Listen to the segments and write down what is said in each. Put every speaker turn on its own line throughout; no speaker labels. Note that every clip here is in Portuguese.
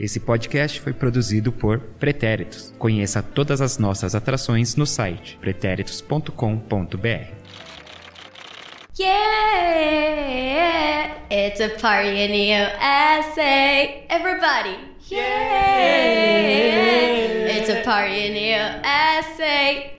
Esse podcast foi produzido por Pretéritos. Conheça todas as nossas atrações no site pretéritos.com.br.
Yeah, it's a party in the USA. Everybody, yeah, it's a party in the USA.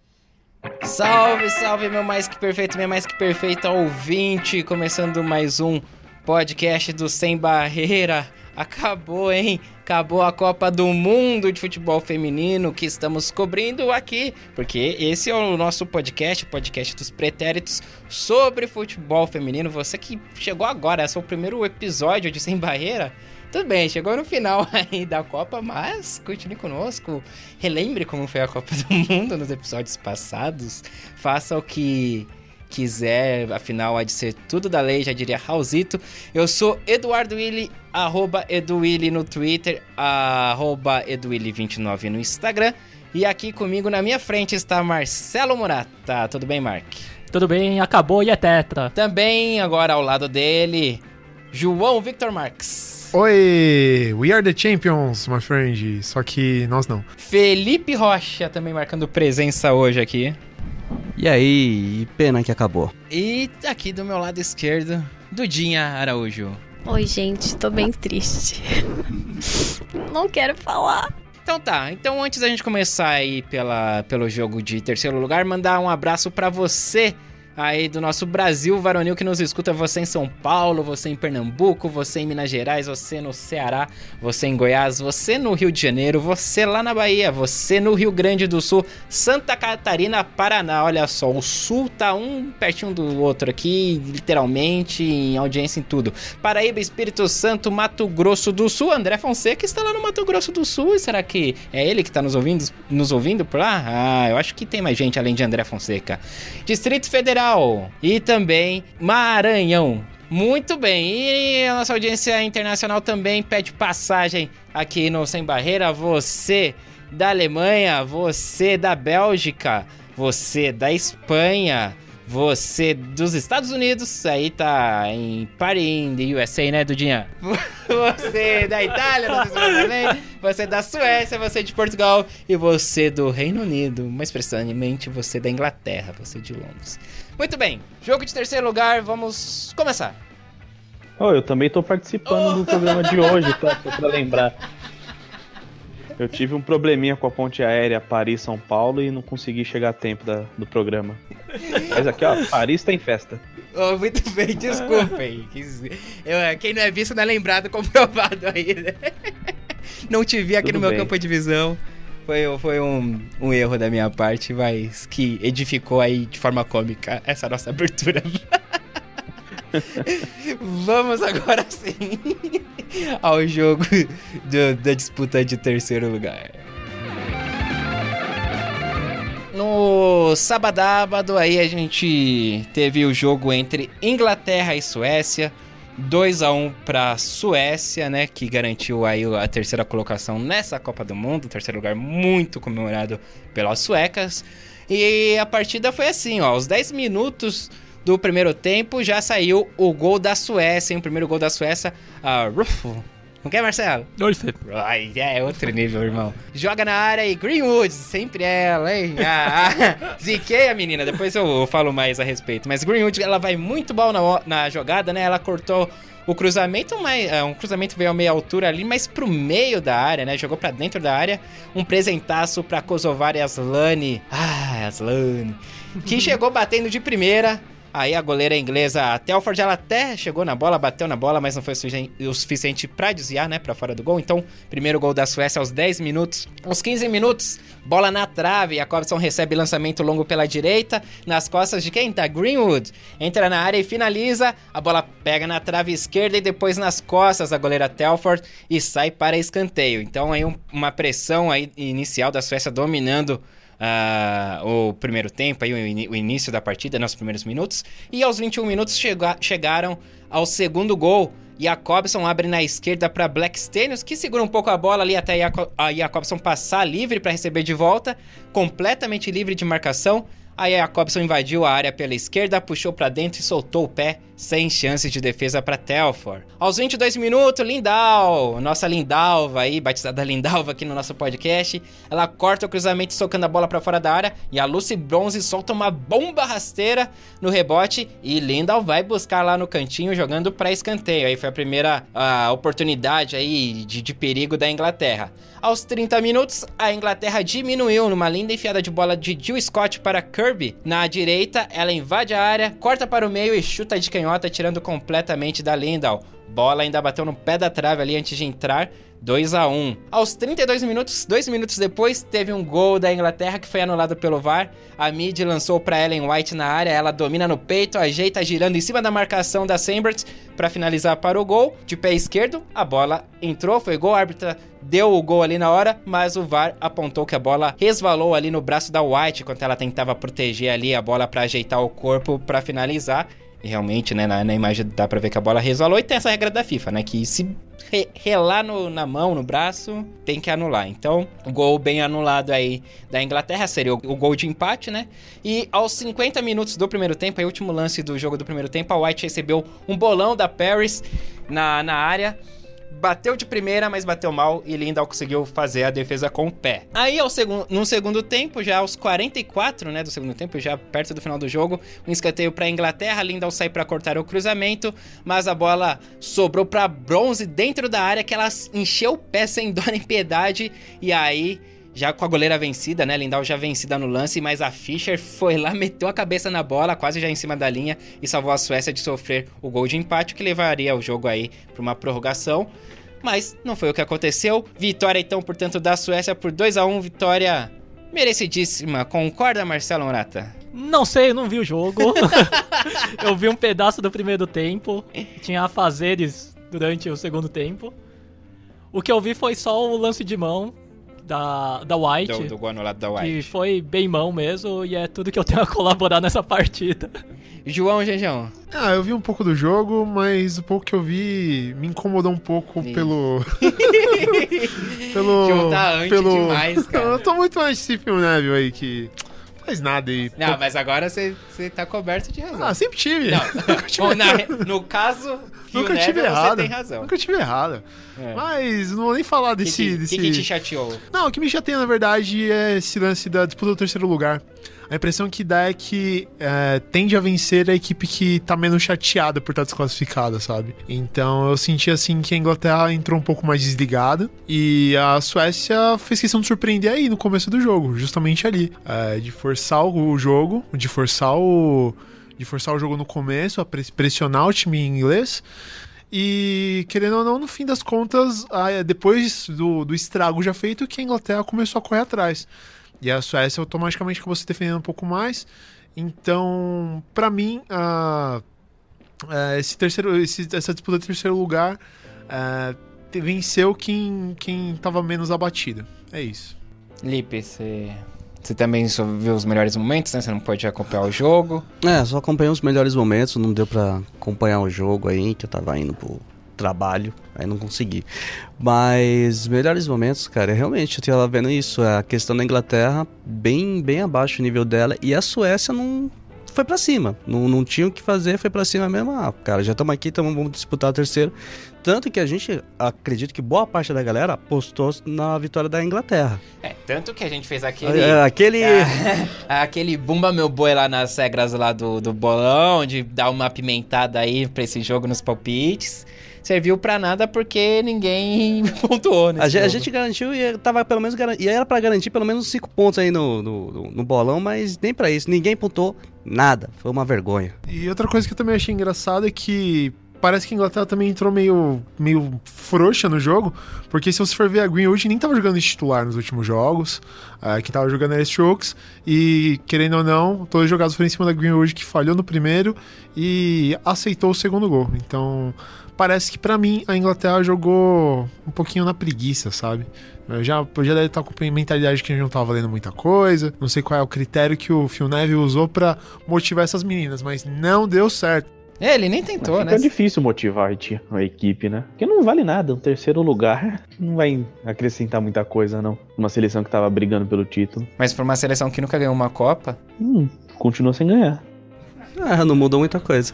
Salve, salve, meu mais que perfeito, minha mais que perfeita ouvinte. Começando mais um podcast do Sem Barreira. Acabou, hein? Acabou a Copa do Mundo de Futebol Feminino que estamos cobrindo aqui, porque esse é o nosso podcast, o podcast dos pretéritos sobre futebol feminino. Você que chegou agora, esse é o primeiro episódio de Sem Barreira. Tudo bem, chegou no final aí da Copa, mas continue conosco. Relembre como foi a Copa do Mundo nos episódios passados. Faça o que quiser, afinal há de ser tudo da lei, já diria Raulzito. Eu sou Eduardo Willi, arroba EduWilli no Twitter, arroba EduWilli29 no Instagram. E aqui comigo na minha frente está Marcelo Murata. Tudo bem, Mark?
Tudo bem, acabou e é tetra.
Também agora ao lado dele, João Victor Marques.
Oi, we are the champions, my friend. Só que nós não.
Felipe Rocha também marcando presença hoje aqui.
E aí, pena que acabou.
E aqui do meu lado esquerdo, Dudinha Araújo.
Oi, gente, tô bem triste. Não quero falar.
Então tá, então antes da gente começar aí pela, pelo jogo de terceiro lugar, mandar um abraço para você aí do nosso Brasil varonil que nos escuta, você em São Paulo, você em Pernambuco, você em Minas Gerais, você no Ceará, você em Goiás, você no Rio de Janeiro, você lá na Bahia, você no Rio Grande do Sul, Santa Catarina, Paraná. Olha só, o sul tá um pertinho do outro aqui, literalmente, em audiência em tudo. Paraíba, Espírito Santo, Mato Grosso do Sul, André Fonseca está lá no Mato Grosso do Sul. E será que é ele que está nos ouvindo, nos ouvindo por lá? Ah, eu acho que tem mais gente além de André Fonseca. Distrito Federal e também Maranhão. Muito bem, e a nossa audiência internacional também pede passagem aqui no Sem Barreira. Você da Alemanha, você da Bélgica, você da Espanha, você dos Estados Unidos, aí tá em Paris, USA, né, Dudinha? Você da Itália, não sei também. Você da Suécia, você de Portugal e você do Reino Unido, mais precisamente você da Inglaterra, você de Londres. Muito bem, jogo de terceiro lugar, vamos começar.
Oh, eu também tô participando do programa de hoje, tá? Só pra lembrar. Eu tive um probleminha com a ponte aérea Paris-São Paulo e não consegui chegar a tempo da- do programa. Mas aqui, ó, Paris tem festa.
Oh, muito bem, desculpem. Quem não é visto não é lembrado, comprovado aí, né? Não te vi aqui
Tudo
no meu
bem.
campo de visão. Foi, foi um, um erro da minha parte, mas que edificou aí de forma cômica essa nossa abertura. Vamos agora sim ao jogo do- da disputa de terceiro lugar. No sábado aí a gente teve o jogo entre Inglaterra e Suécia. 2 a 1 para Suécia, né, que garantiu aí a terceira colocação nessa Copa do Mundo, terceiro lugar muito comemorado pelas suecas. E a partida foi assim, ó, aos 10 minutos do primeiro tempo já saiu o gol da Suécia, hein? o primeiro gol da Suécia, a Ruffo. Não quer, Marcelo?
Fê.
Ai, é outro nível, irmão. Joga na área e Greenwood, sempre ela, hein? Ah, ah, ziquei a menina, depois eu falo mais a respeito. Mas Greenwood, ela vai muito bom na, na jogada, né? Ela cortou o cruzamento, mas, é, um cruzamento veio a meia altura ali, mas pro meio da área, né? Jogou pra dentro da área. Um presentaço pra Kosovar e Aslani. Ah, Aslani. Que chegou batendo de primeira. Aí a goleira inglesa, Telford, ela até chegou na bola, bateu na bola, mas não foi o sufici- o suficiente pra desviar, né, pra fora do gol. Então, primeiro gol da Suécia aos 10 minutos. Aos 15 minutos, bola na trave, a Cobson recebe lançamento longo pela direita, nas costas de quem? Da Greenwood. Entra na área e finaliza, a bola pega na trave esquerda e depois nas costas da goleira Telford e sai para escanteio. Então, aí um- uma pressão aí inicial da Suécia dominando ah, o primeiro tempo, aí, o, ini- o início da partida, nos primeiros minutos. E aos 21 minutos chega- chegaram ao segundo gol. E a Cobson abre na esquerda para Black Stenius, que segura um pouco a bola ali até a Jaco- a Jacobson passar livre para receber de volta, completamente livre de marcação. Aí a Cobson invadiu a área pela esquerda, puxou para dentro e soltou o pé, sem chance de defesa para Telfor. Aos 22 minutos, Lindal, nossa Lindalva aí, batizada Lindalva aqui no nosso podcast, ela corta o cruzamento socando a bola para fora da área e a Lucy Bronze solta uma bomba rasteira no rebote e Lindal vai buscar lá no cantinho jogando para escanteio. Aí foi a primeira a oportunidade aí de, de perigo da Inglaterra. Aos 30 minutos, a Inglaterra diminuiu numa linda enfiada de bola de Jill Scott para Kirby. Na direita, ela invade a área, corta para o meio e chuta de canhota, tirando completamente da Lindal. Bola ainda bateu no pé da trave ali antes de entrar. 2 a 1 Aos 32 minutos, dois minutos depois, teve um gol da Inglaterra que foi anulado pelo VAR. A Mid lançou para Ellen White na área, ela domina no peito, ajeita girando em cima da marcação da Sambert para finalizar para o gol. De pé esquerdo, a bola entrou, foi gol, a árbitra deu o gol ali na hora, mas o VAR apontou que a bola resvalou ali no braço da White enquanto ela tentava proteger ali a bola para ajeitar o corpo para finalizar. Realmente, né, na, na, imagem dá pra ver que a bola resvalou e tem essa regra da FIFA, né? Que se re, relar no, na mão, no braço, tem que anular. Então, o gol bem anulado aí da Inglaterra seria o, o gol de empate, né? E aos 50 minutos do primeiro tempo, aí, último lance do jogo do primeiro tempo, a White recebeu um bolão da Paris na, na área bateu de primeira, mas bateu mal e Lindal conseguiu fazer a defesa com o pé. Aí, ao segundo, no segundo tempo, já aos 44, né, do segundo tempo, já perto do final do jogo, um escanteio para Inglaterra, Lindal sai para cortar o cruzamento, mas a bola sobrou para Bronze dentro da área que ela encheu o pé sem dó nem piedade e aí já com a goleira vencida, né? Lindau já vencida no lance, mas a Fischer foi lá, meteu a cabeça na bola, quase já em cima da linha, e salvou a Suécia de sofrer o gol de empate, que levaria o jogo aí para uma prorrogação. Mas não foi o que aconteceu. Vitória, então, portanto, da Suécia por 2 a 1 Vitória merecidíssima. Concorda, Marcelo Morata?
Não sei, não vi o jogo. eu vi um pedaço do primeiro tempo. Tinha afazeres durante o segundo tempo. O que eu vi foi só o lance de mão da, da White.
Do, do gol anulado da White.
Que foi bem mão mesmo e é tudo que eu tenho a colaborar nessa partida.
João Gejão.
Ah, eu vi um pouco do jogo, mas o pouco que eu vi me incomodou um pouco
Sim.
pelo. pelo.
João tá anti
pelo...
demais, cara.
eu tô muito mais esse Phil Neville aí que. não Faz nada aí.
Não, mas agora você tá coberto de razão.
Ah, sempre tive.
Não, Bom, na- no caso,
Nunca tive
Neville,
errado.
você tem razão.
Nunca tive errado.
É.
Mas não vou nem falar
O que,
desse.
que,
desse...
que que te chateou?
Não, o que me chateia, na verdade, é esse lance da disputa do terceiro lugar. A impressão que dá é que é, tende a vencer a equipe que tá menos chateada por estar desclassificada, sabe? Então eu senti assim que a Inglaterra entrou um pouco mais desligada e a Suécia fez questão de surpreender aí no começo do jogo, justamente ali. É, de forçar o jogo, de forçar o. De forçar o jogo no começo, a pres- pressionar o time inglês. E, querendo ou não, no fim das contas, ah, depois do, do estrago já feito, que a Inglaterra começou a correr atrás. E a Suécia automaticamente acabou se defendendo um pouco mais. Então, pra mim, esse terceiro, esse- essa disputa de terceiro lugar venceu quem, quem tava menos abatido. É isso.
Lipe, você, você também só viu os melhores momentos, né? Você não pode acompanhar o jogo.
É, só acompanhei os melhores momentos, não deu pra acompanhar o jogo aí, que eu tava indo pro trabalho, aí não consegui. Mas melhores momentos, cara, realmente eu tava vendo isso, a questão da Inglaterra bem bem abaixo o nível dela e a Suécia não foi pra cima, não, não tinha o que fazer, foi pra cima mesmo. Ah, cara, já estamos aqui, tamo, vamos disputar o terceiro. Tanto que a gente acredita que boa parte da galera apostou na vitória da Inglaterra.
É, tanto que a gente fez aquele...
É, aquele
Ah, aquele bumba meu boi lá nas regras lá do, do bolão, de dar uma pimentada aí pra esse jogo nos palpites. Serviu pra nada porque ninguém pontuou, né?
A, a gente garantiu e tava pelo menos e era pra garantir pelo menos 5 pontos aí no, no, no- no bolão, mas nem pra isso, ninguém pontou nada. Foi uma vergonha.
E outra coisa que eu também achei engraçado é que parece que a Inglaterra também entrou meio, meio frouxa no jogo, porque se você for ver a Greenwood nem tava jogando de titular nos últimos jogos, uh, que tava jogando era Strokes, e querendo ou não, todos os jogados foram em cima da Greenwood que falhou no primeiro e aceitou o segundo gol. Então, parece que pra mim a Inglaterra jogou um pouquinho na preguiça, sabe? Eu já, eu já deve estar com a mentalidade que a gente não tava valendo muita coisa. Não sei qual é o critério que o Phil Neville usou pra motivar essas meninas, mas não deu certo.
É, ele nem tentou,
Fica
né?
difícil motivar a ti- a equipe, né? Porque não vale nada. Um terceiro lugar não vai acrescentar muita coisa, não. Uma seleção que tava brigando pelo título.
Mas pra uma seleção que nunca ganhou uma Copa,
Hum, continua sem ganhar.
Ah, não mudou muita coisa.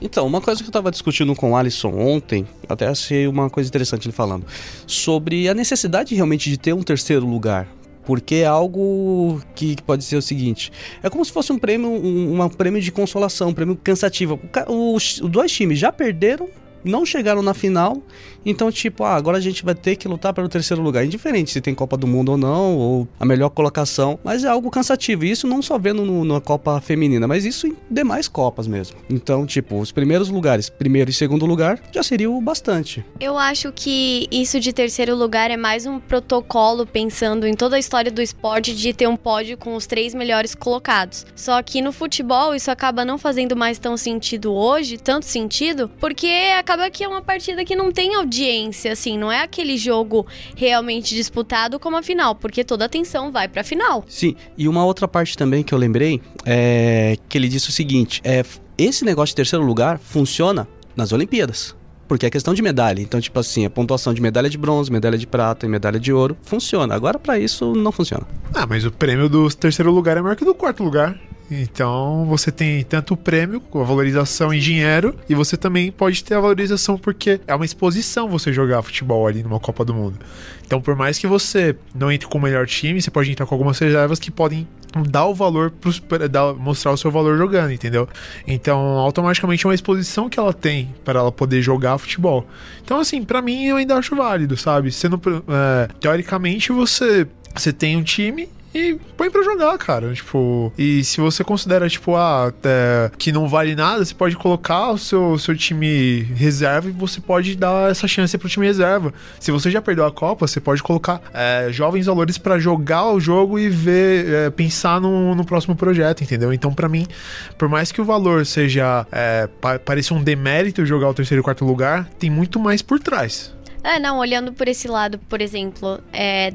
Então, uma coisa que eu tava discutindo com o Alisson ontem, até achei uma coisa interessante ele falando, sobre a necessidade realmente de ter um terceiro lugar. Porque é algo que, pode ser o seguinte: é como se fosse um prêmio, um, um prêmio de consolação, um prêmio cansativo. Os dois times já perderam, não chegaram na final, então, tipo, ah, agora a gente vai ter que lutar pelo terceiro lugar. Indiferente se tem Copa do Mundo ou não, ou a melhor colocação, mas é algo cansativo. E isso não só vendo no- na Copa Feminina, mas isso em demais Copas mesmo. Então, tipo, os primeiros lugares, primeiro e segundo lugar, já seria o bastante.
Eu acho que isso de terceiro lugar é mais um protocolo pensando em toda a história do esporte de ter um pódio com os três melhores colocados. Só que no futebol isso acaba não fazendo mais tão sentido hoje, tanto sentido, porque acaba que é uma partida que não tem audiência, assim, não é aquele jogo realmente disputado como a final, porque toda a atenção vai pra final.
Sim, e uma outra parte também que eu lembrei é que ele disse o seguinte: é esse negócio de terceiro lugar funciona nas Olimpíadas. Porque é questão de medalha. Então, tipo assim, a pontuação de medalha de bronze, medalha de prata e medalha de ouro funciona. Agora, pra isso, não funciona.
Ah, mas o prêmio do terceiro lugar é maior que o do quarto lugar. Então você tem tanto o prêmio, a valorização em dinheiro, e você também pode ter a valorização porque é uma exposição você jogar futebol ali numa Copa do Mundo. Então, por mais que você não entre com o melhor time, você pode entrar com algumas reservas que podem dar o valor, pros, dar- mostrar o seu valor jogando, entendeu? Então, automaticamente é uma exposição que ela tem para ela poder jogar futebol. Então, assim, pra mim eu ainda acho válido, sabe? Sendo, é, teoricamente, você, você tem um time e põe pra jogar, cara. Tipo, e se você considera, tipo, ah, é, que não vale nada, você pode colocar o seu, seu time reserva e você pode dar essa chance pro time reserva. Se você já perdeu a Copa, você pode colocar é, jovens valores pra jogar o jogo e ver, é, pensar no, no próximo projeto, entendeu? Então, pra mim, por mais que o valor seja, é, pa pareça um demérito jogar o terceiro e quarto lugar, tem muito mais por trás.
É, não, olhando por esse lado, por exemplo, é,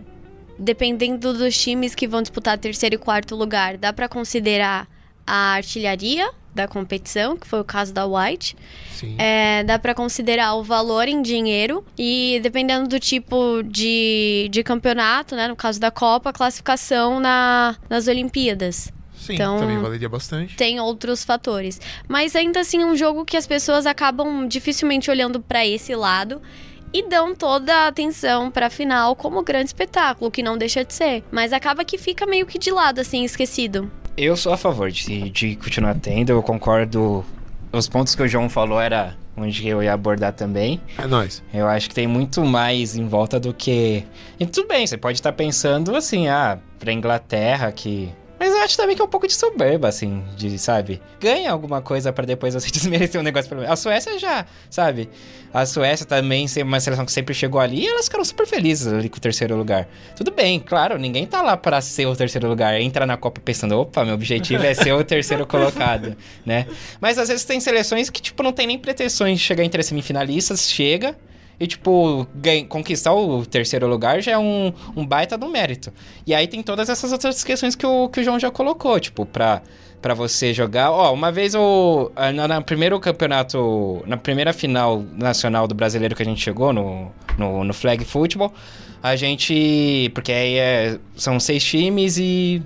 dependendo dos times que vão disputar terceiro e quarto lugar, dá pra considerar a artilharia da competição, que foi o caso da White.
Sim.
É, dá pra considerar o valor em dinheiro e dependendo do tipo de, de campeonato, né, no caso da Copa, a classificação na, nas Olimpíadas.
Sim,
então-
também valeria bastante.
Tem outros fatores. Mas ainda assim é um jogo que as pessoas acabam dificilmente olhando pra esse lado e dão toda a atenção pra final como grande espetáculo, que não deixa de ser. Mas acaba que fica meio que de lado, assim, esquecido.
Eu sou a favor de, de continuar tendo, eu concordo. Os pontos que o João falou era onde eu ia abordar também.
É nóis.
Eu acho que tem muito mais em volta do que. E tudo bem, você pode estar pensando assim, ah, pra Inglaterra que. Mas eu acho também que é um pouco de soberba, assim, de, sabe? Ganha alguma coisa pra depois você desmerecer um negócio pra mim. A Suécia já, sabe? A Suécia também, ser uma seleção que sempre chegou ali, e elas ficaram super felizes ali com o terceiro lugar. Tudo bem, claro, ninguém tá lá pra ser o terceiro lugar. Entra na Copa pensando, opa, meu objetivo é ser o terceiro colocado, né? Mas às vezes tem seleções que, tipo, não tem nem pretensões de chegar entre as semifinalistas, chega. E, tipo, ganha- conquistar o terceiro lugar já é um, um baita do mérito. E aí tem todas essas outras questões que o, que o João já colocou, tipo, pra, pra você jogar. Ó, uma vez o. Na, na primeiro campeonato. Na primeira final nacional do brasileiro que a gente chegou, no, no, no Flag Football, a gente. Porque aí é- são seis times e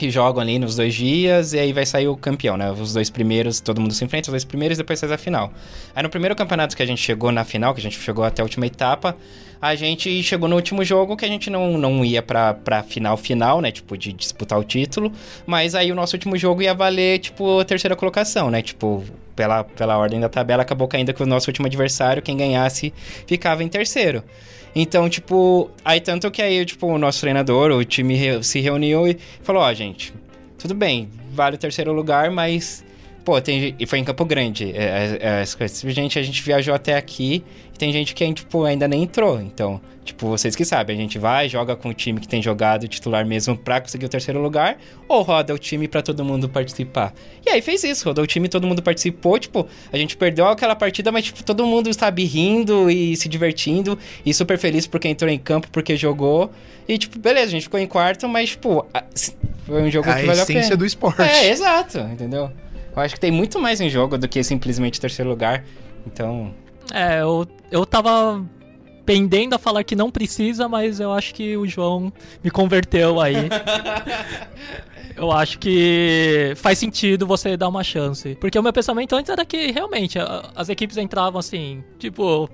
que jogam ali nos dois dias e aí vai sair o campeão, né? Os dois primeiros, todo mundo se enfrenta, os dois primeiros e depois faz a final. Aí no primeiro campeonato que a gente chegou na final, que a gente chegou até a última etapa, a gente chegou no último jogo que a gente não, não ia pra, pra final final, né? Tipo, de disputar o título, mas aí o nosso último jogo ia valer, tipo, a terceira colocação, né? Tipo, pela, pela ordem da tabela, acabou caindo com o nosso último adversário, quem ganhasse ficava em terceiro. Então, tipo, aí tanto que aí, tipo, o nosso treinador, o time se reuniu e falou, ó, gente, tudo bem, vale o terceiro lugar, mas, pô, tem, e foi em Campo Grande, é, é, as coisas, gente, a gente viajou até aqui e tem gente que, tipo, ainda nem entrou, então, tipo, vocês que sabem, a gente vai, joga com o time que tem jogado titular mesmo pra conseguir o terceiro lugar, ou roda o time pra todo mundo participar. E aí fez isso, rodou o time, todo mundo participou, tipo, a gente perdeu aquela partida, mas, tipo, todo mundo sabe rindo e se divertindo e super feliz porque entrou em campo, porque jogou. E, tipo, beleza, a gente ficou em quarto, mas, tipo, a- foi um jogo
a
que valeu a
essência
pena.
do esporte.
É, exato, entendeu? Eu acho que tem muito mais em jogo do que simplesmente terceiro lugar. Então,
É, eu, eu tava pendendo a falar que não precisa, mas eu acho que o João me converteu aí. eu acho que faz sentido você dar uma chance. Porque o meu pensamento antes era que realmente as equipes entravam assim, tipo,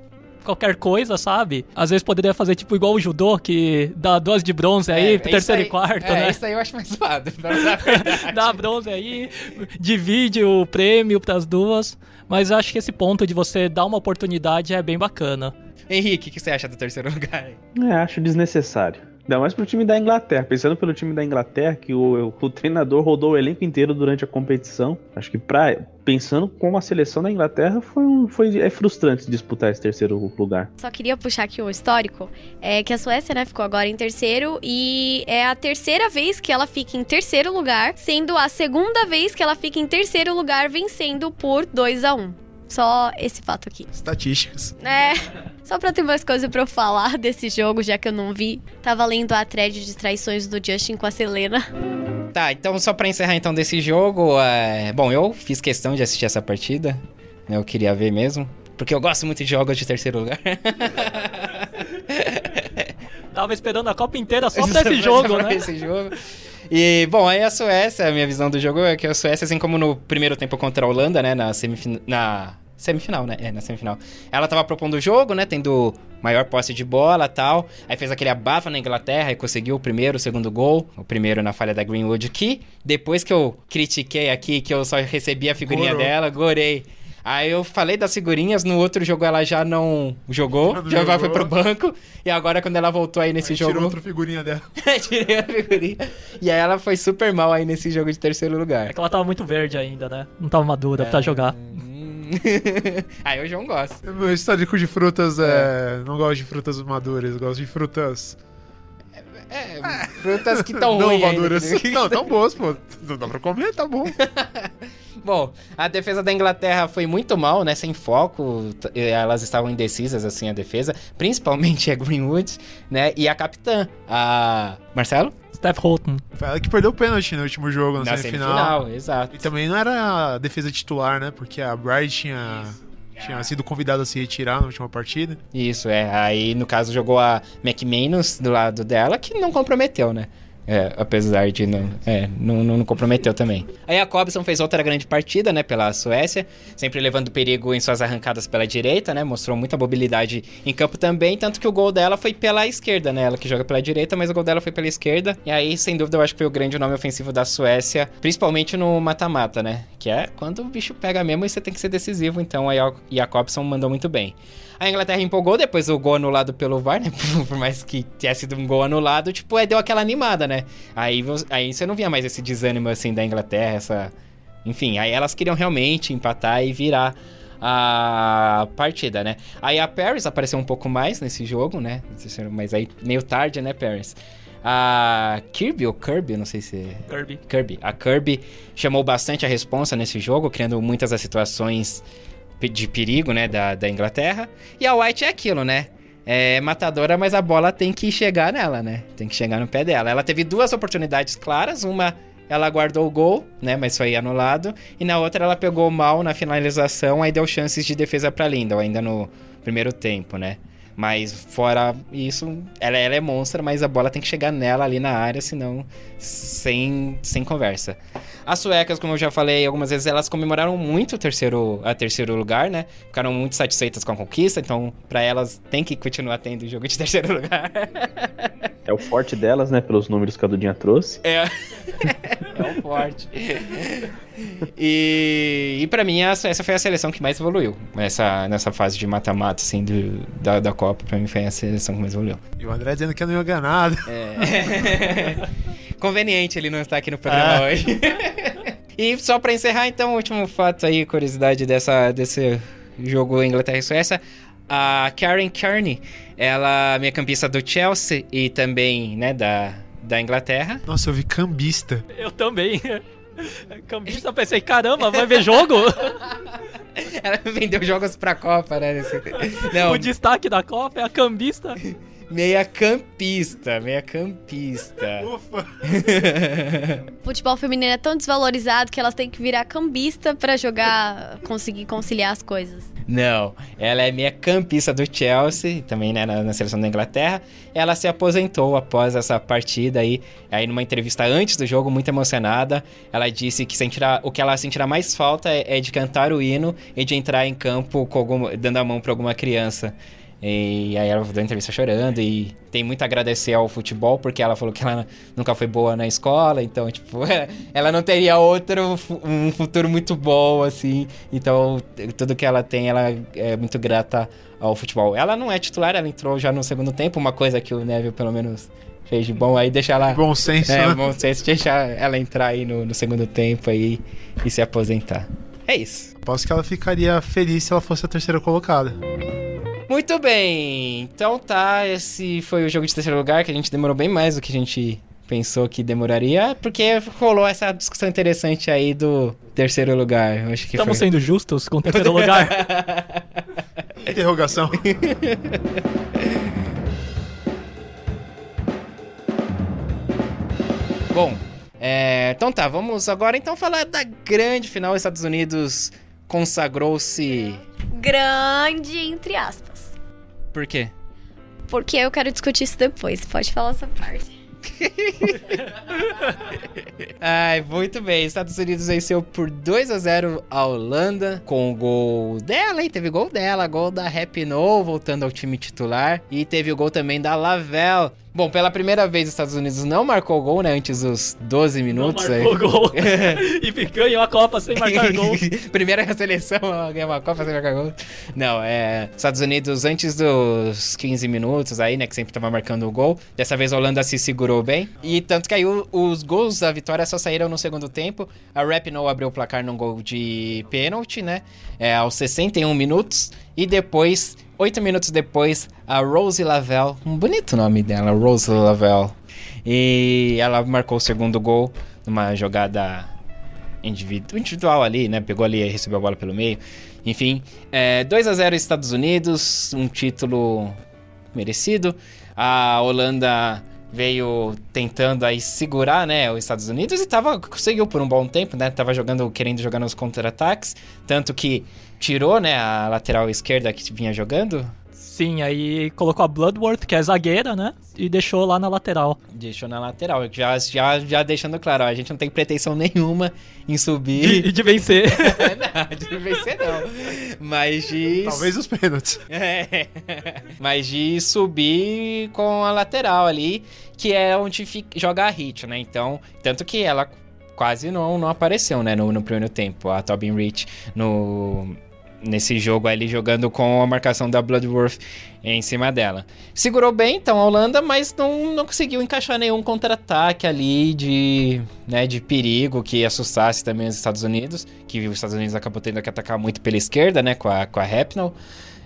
qualquer coisa, sabe? Às vezes poderia fazer tipo igual o judô, que dá duas de bronze aí,
É,
terceiro
isso
e quarto,
é,
né?
Isso aí eu acho mais zoado.
Dá bronze aí, divide o prêmio pras duas. Mas eu acho que esse ponto de você dar uma oportunidade é bem bacana.
Henrique, o que você acha do terceiro lugar?
É, acho desnecessário. Ainda mais pro time da Inglaterra. Pensando pelo time da Inglaterra, que o, o treinador rodou o elenco inteiro durante a competição. Acho que pra, pensando como a seleção da Inglaterra, foi, um, foi é frustrante disputar esse terceiro lugar.
Só queria puxar aqui o histórico, é que a Suécia, né, ficou agora em terceiro e é a terceira vez que ela fica em terceiro lugar, sendo a segunda vez que ela fica em terceiro lugar vencendo por 2 a 1 Só esse fato aqui.
Estatísticas.
É, só pra ter mais coisa pra eu falar desse jogo, já que eu não vi. Tava lendo a thread de traições do Justin com a Selena.
Tá, então só pra encerrar então desse jogo, é... bom, eu fiz questão de assistir essa partida, né, eu queria ver mesmo, porque eu gosto muito de jogos de terceiro lugar.
Tava esperando a Copa inteira só pra esse jogo,
Pra
né?
esse jogo. E, bom, aí a Suécia, a minha visão do jogo é que a Suécia, assim como no primeiro tempo contra a Holanda, né, na semifinal... Na... Semifinal, né? É, na semifinal. Ela tava propondo o jogo, né? Tendo maior posse de bola e tal. Aí fez aquele abafa na Inglaterra e conseguiu o primeiro, o segundo gol. O primeiro na falha da Greenwood, que depois que eu critiquei aqui, que eu só recebi a figurinha
Gorou.
dela, gorei. Aí eu falei das figurinhas, no outro jogo ela já não jogou,
Já não
já
jogou.
foi pro banco. E agora quando ela voltou aí nesse
Aí
jogo...
Tirou outra figurinha dela.
Tirei a figurinha. E aí ela foi super mal aí nesse jogo de terceiro lugar.
É que ela tava muito verde ainda, né? Não tava madura pra jogar.
Aí o João gosta.
Meu histórico de frutas é. Não gosto de frutas maduras, gosto de frutas
É, frutas que estão
não
ruins ainda,
maduras.
entendeu?
Não, tão boas, pô. Não dá pra comer, tá bom.
Bom, a defesa da Inglaterra foi muito mal, né? Sem foco. t- Elas estavam indecisas, assim, a defesa. Principalmente a Greenwood, né? E a capitã, a... Marcelo?
Steph Houghton.
Foi ela que perdeu o pênalti no último jogo, na,
Na
semifinal.
semifinal, exato.
E também não era a defesa titular, né? Porque a Bright tinha, tinha sido convidada a se retirar na última partida.
Isso, é. Aí, no caso, jogou a McManus do lado dela, que não comprometeu, né? É, apesar de não, é, não, não, comprometeu também. Aí a Cobson fez outra grande partida, né, pela Suécia, sempre levando perigo em suas arrancadas pela direita, né, mostrou muita mobilidade em campo também, tanto que o gol dela foi pela esquerda, né, ela que joga pela direita, mas o gol dela foi pela esquerda, e aí, sem dúvida, eu acho que foi o grande nome ofensivo da Suécia, principalmente no mata-mata, né, que é quando o bicho pega mesmo e você tem que ser decisivo, então aí a Jacobson mandou muito bem. A Inglaterra empolgou depois do gol anulado pelo VAR, né? Por mais que tenha sido um gol anulado, tipo, aí deu aquela animada, né? Aí, aí você não via mais esse desânimo, assim, da Inglaterra, essa... Enfim, aí elas queriam realmente empatar e virar a partida, né? Aí a Paris apareceu um pouco mais nesse jogo, né? Mas aí meio tarde, né, Paris? A Kirby ou Kirby, não sei se...
Kirby.
Kirby. A Kirby chamou bastante a responsa nesse jogo, criando muitas das situações de perigo, né, da, da Inglaterra. E a White é aquilo, né? É matadora, mas a bola tem que chegar nela, né? Tem que chegar no pé dela. Ela teve duas oportunidades claras, uma ela guardou o gol, né, mas foi anulado, e na outra ela pegou mal na finalização, aí deu chances de defesa para Lindau, ainda no primeiro tempo, né? Mas fora isso, ela, ela é monstra, mas a bola tem que chegar nela ali na área, senão sem, sem conversa. As suecas, como eu já falei algumas vezes, elas comemoraram muito o terceiro, a terceiro lugar, né? Ficaram muito satisfeitas com a conquista, então para elas tem que continuar tendo jogo de terceiro lugar.
É o forte delas, né? Pelos números que a Dudinha trouxe.
É, é um forte. E, e para mim, essa, essa foi a seleção que mais evoluiu nessa, nessa fase de mata-mata, assim, do, da, da Copa. Pra mim, foi a seleção que mais evoluiu.
E o André dizendo que eu não ia ganhar nada.
É. Conveniente ele não estar aqui no programa
Ah.
hoje. e só pra encerrar, então, o último fato aí, curiosidade dessa, desse jogo Inglaterra e Suécia. A Karen Kearney, ela é minha campista do Chelsea e também, né, da, da Inglaterra.
Nossa, eu vi cambista.
Eu também. Cambista, eu pensei, caramba, vai ver jogo?
Ela vendeu jogos pra Copa, né? Não,
o destaque da Copa é a cambista.
Meia campista, meia campista.
Ufa.
O futebol feminino é tão desvalorizado que elas têm que virar cambista pra jogar, conseguir conciliar as coisas.
Não, ela é meia campista do Chelsea, também né, na, na seleção da Inglaterra. Ela se aposentou após essa partida aí, aí numa entrevista antes do jogo, muito emocionada. Ela disse que sentirá, o que ela sentirá mais falta é, é de cantar o hino e de entrar em campo com alguma- dando a mão pra alguma criança. E aí ela deu entrevista chorando e tem muito a agradecer ao futebol, porque ela falou que ela nunca foi boa na escola, então, tipo, ela não teria outro, um futuro muito bom, assim. Então, tudo que ela tem, ela é muito grata ao futebol. Ela não é titular, ela entrou já no segundo tempo, uma coisa que o Neville, pelo menos, fez de bom, aí deixa ela...
Bom senso,
É,
né?
bom senso, deixar ela entrar aí no, no segundo tempo aí e se aposentar. É isso.
Aposto que ela ficaria feliz se ela fosse a terceira colocada.
Muito bem, então tá, esse foi o jogo de terceiro lugar, que a gente demorou bem mais do que a gente pensou que demoraria, porque rolou essa discussão interessante aí do terceiro lugar. Eu acho que
Estamos
foi...
sendo justos com o terceiro lugar.
Interrogação.
Bom, é, então tá, vamos agora então falar da grande final. Os Estados Unidos consagrou-se.
Grande, entre aspas.
Por quê?
Porque eu quero discutir isso depois. Pode falar essa parte.
Ai, muito bem. Estados Unidos venceu por 2 a 0 a Holanda com o gol dela, hein? Teve gol dela, gol da Rapinoe voltando ao time titular e teve o gol também da Lavelle. Bom, pela primeira vez os Estados Unidos não marcou gol, né, antes dos 12
Não
minutos
marcou
aí.
gol. e ganhou a Copa sem marcar gol.
Primeira seleção a ganhar uma Copa sem marcar gol. Não, é. Estados Unidos antes dos 15 minutos aí, né? Que sempre tava marcando o gol. Dessa vez a Holanda se segurou bem. E tanto que aí o- os gols da vitória só saíram no segundo tempo. A Rapinoe abriu o placar num gol de pênalti, né? É, aos 61 minutos. E depois, 8 minutos depois, a Rose Lavelle. Um bonito nome dela, Rose Lavelle. E ela marcou o segundo gol numa jogada individu- individual ali, né? Pegou ali e recebeu a bola pelo meio. Enfim, é, 2 a 0 Estados Unidos, um título merecido. A Holanda veio tentando aí segurar, né, os Estados Unidos e tava conseguiu por um bom tempo, né? Tava jogando, querendo jogar nos contra-ataques, tanto que tirou, né, a lateral esquerda que vinha jogando,
Sim, aí colocou a Bloodworth, que é zagueira, né? E deixou lá na lateral.
deixou na lateral. Já já já deixando claro, ó, a gente não tem pretensão nenhuma em subir.
e de vencer.
não, de vencer não. Mas de
Talvez os pênaltis.
É. Mas de subir com a lateral ali, que é onde fica, joga a Hit, né? Então, tanto que ela quase não, não apareceu, né? No, no primeiro tempo, a Tobin Rich no nesse jogo ali jogando com a marcação da Bloodworth em cima dela. Segurou bem então a Holanda, mas não, não conseguiu encaixar nenhum contra-ataque ali de, né, de perigo que assustasse também os Estados Unidos, que os Estados Unidos acabou tendo que atacar muito pela esquerda, né, com a, com a Rapinoe.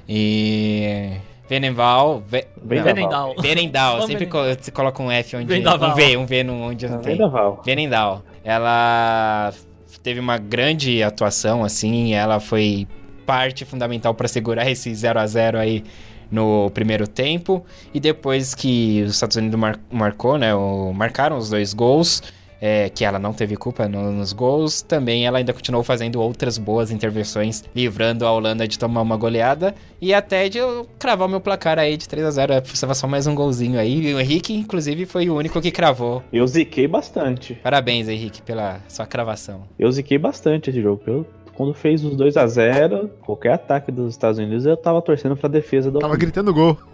E Venenval, Ve...
Venendal.
Venendal, sempre você coloca um F onde
Vendaval.
um V, um V no, onde não tem.
Vendaval.
Venendal. Ela teve uma grande atuação, assim, ela foi parte fundamental para segurar esse 0 a 0 aí no primeiro tempo. E depois que os Estados Unidos mar- marcou, né, o- marcaram os dois gols, é, que ela não teve culpa no- nos gols, também ela ainda continuou fazendo outras boas intervenções, livrando a Holanda de tomar uma goleada e até de eu cravar o meu placar aí de 3 a 0 Precisava só mais um golzinho aí. E o Henrique, inclusive, foi o único que cravou.
Eu ziquei bastante.
Parabéns, Henrique, pela sua cravação.
Eu ziquei bastante esse jogo. Eu- quando fez os 2 a 0 qualquer ataque dos Estados Unidos, eu tava torcendo pra defesa do.
Tava gritando gol.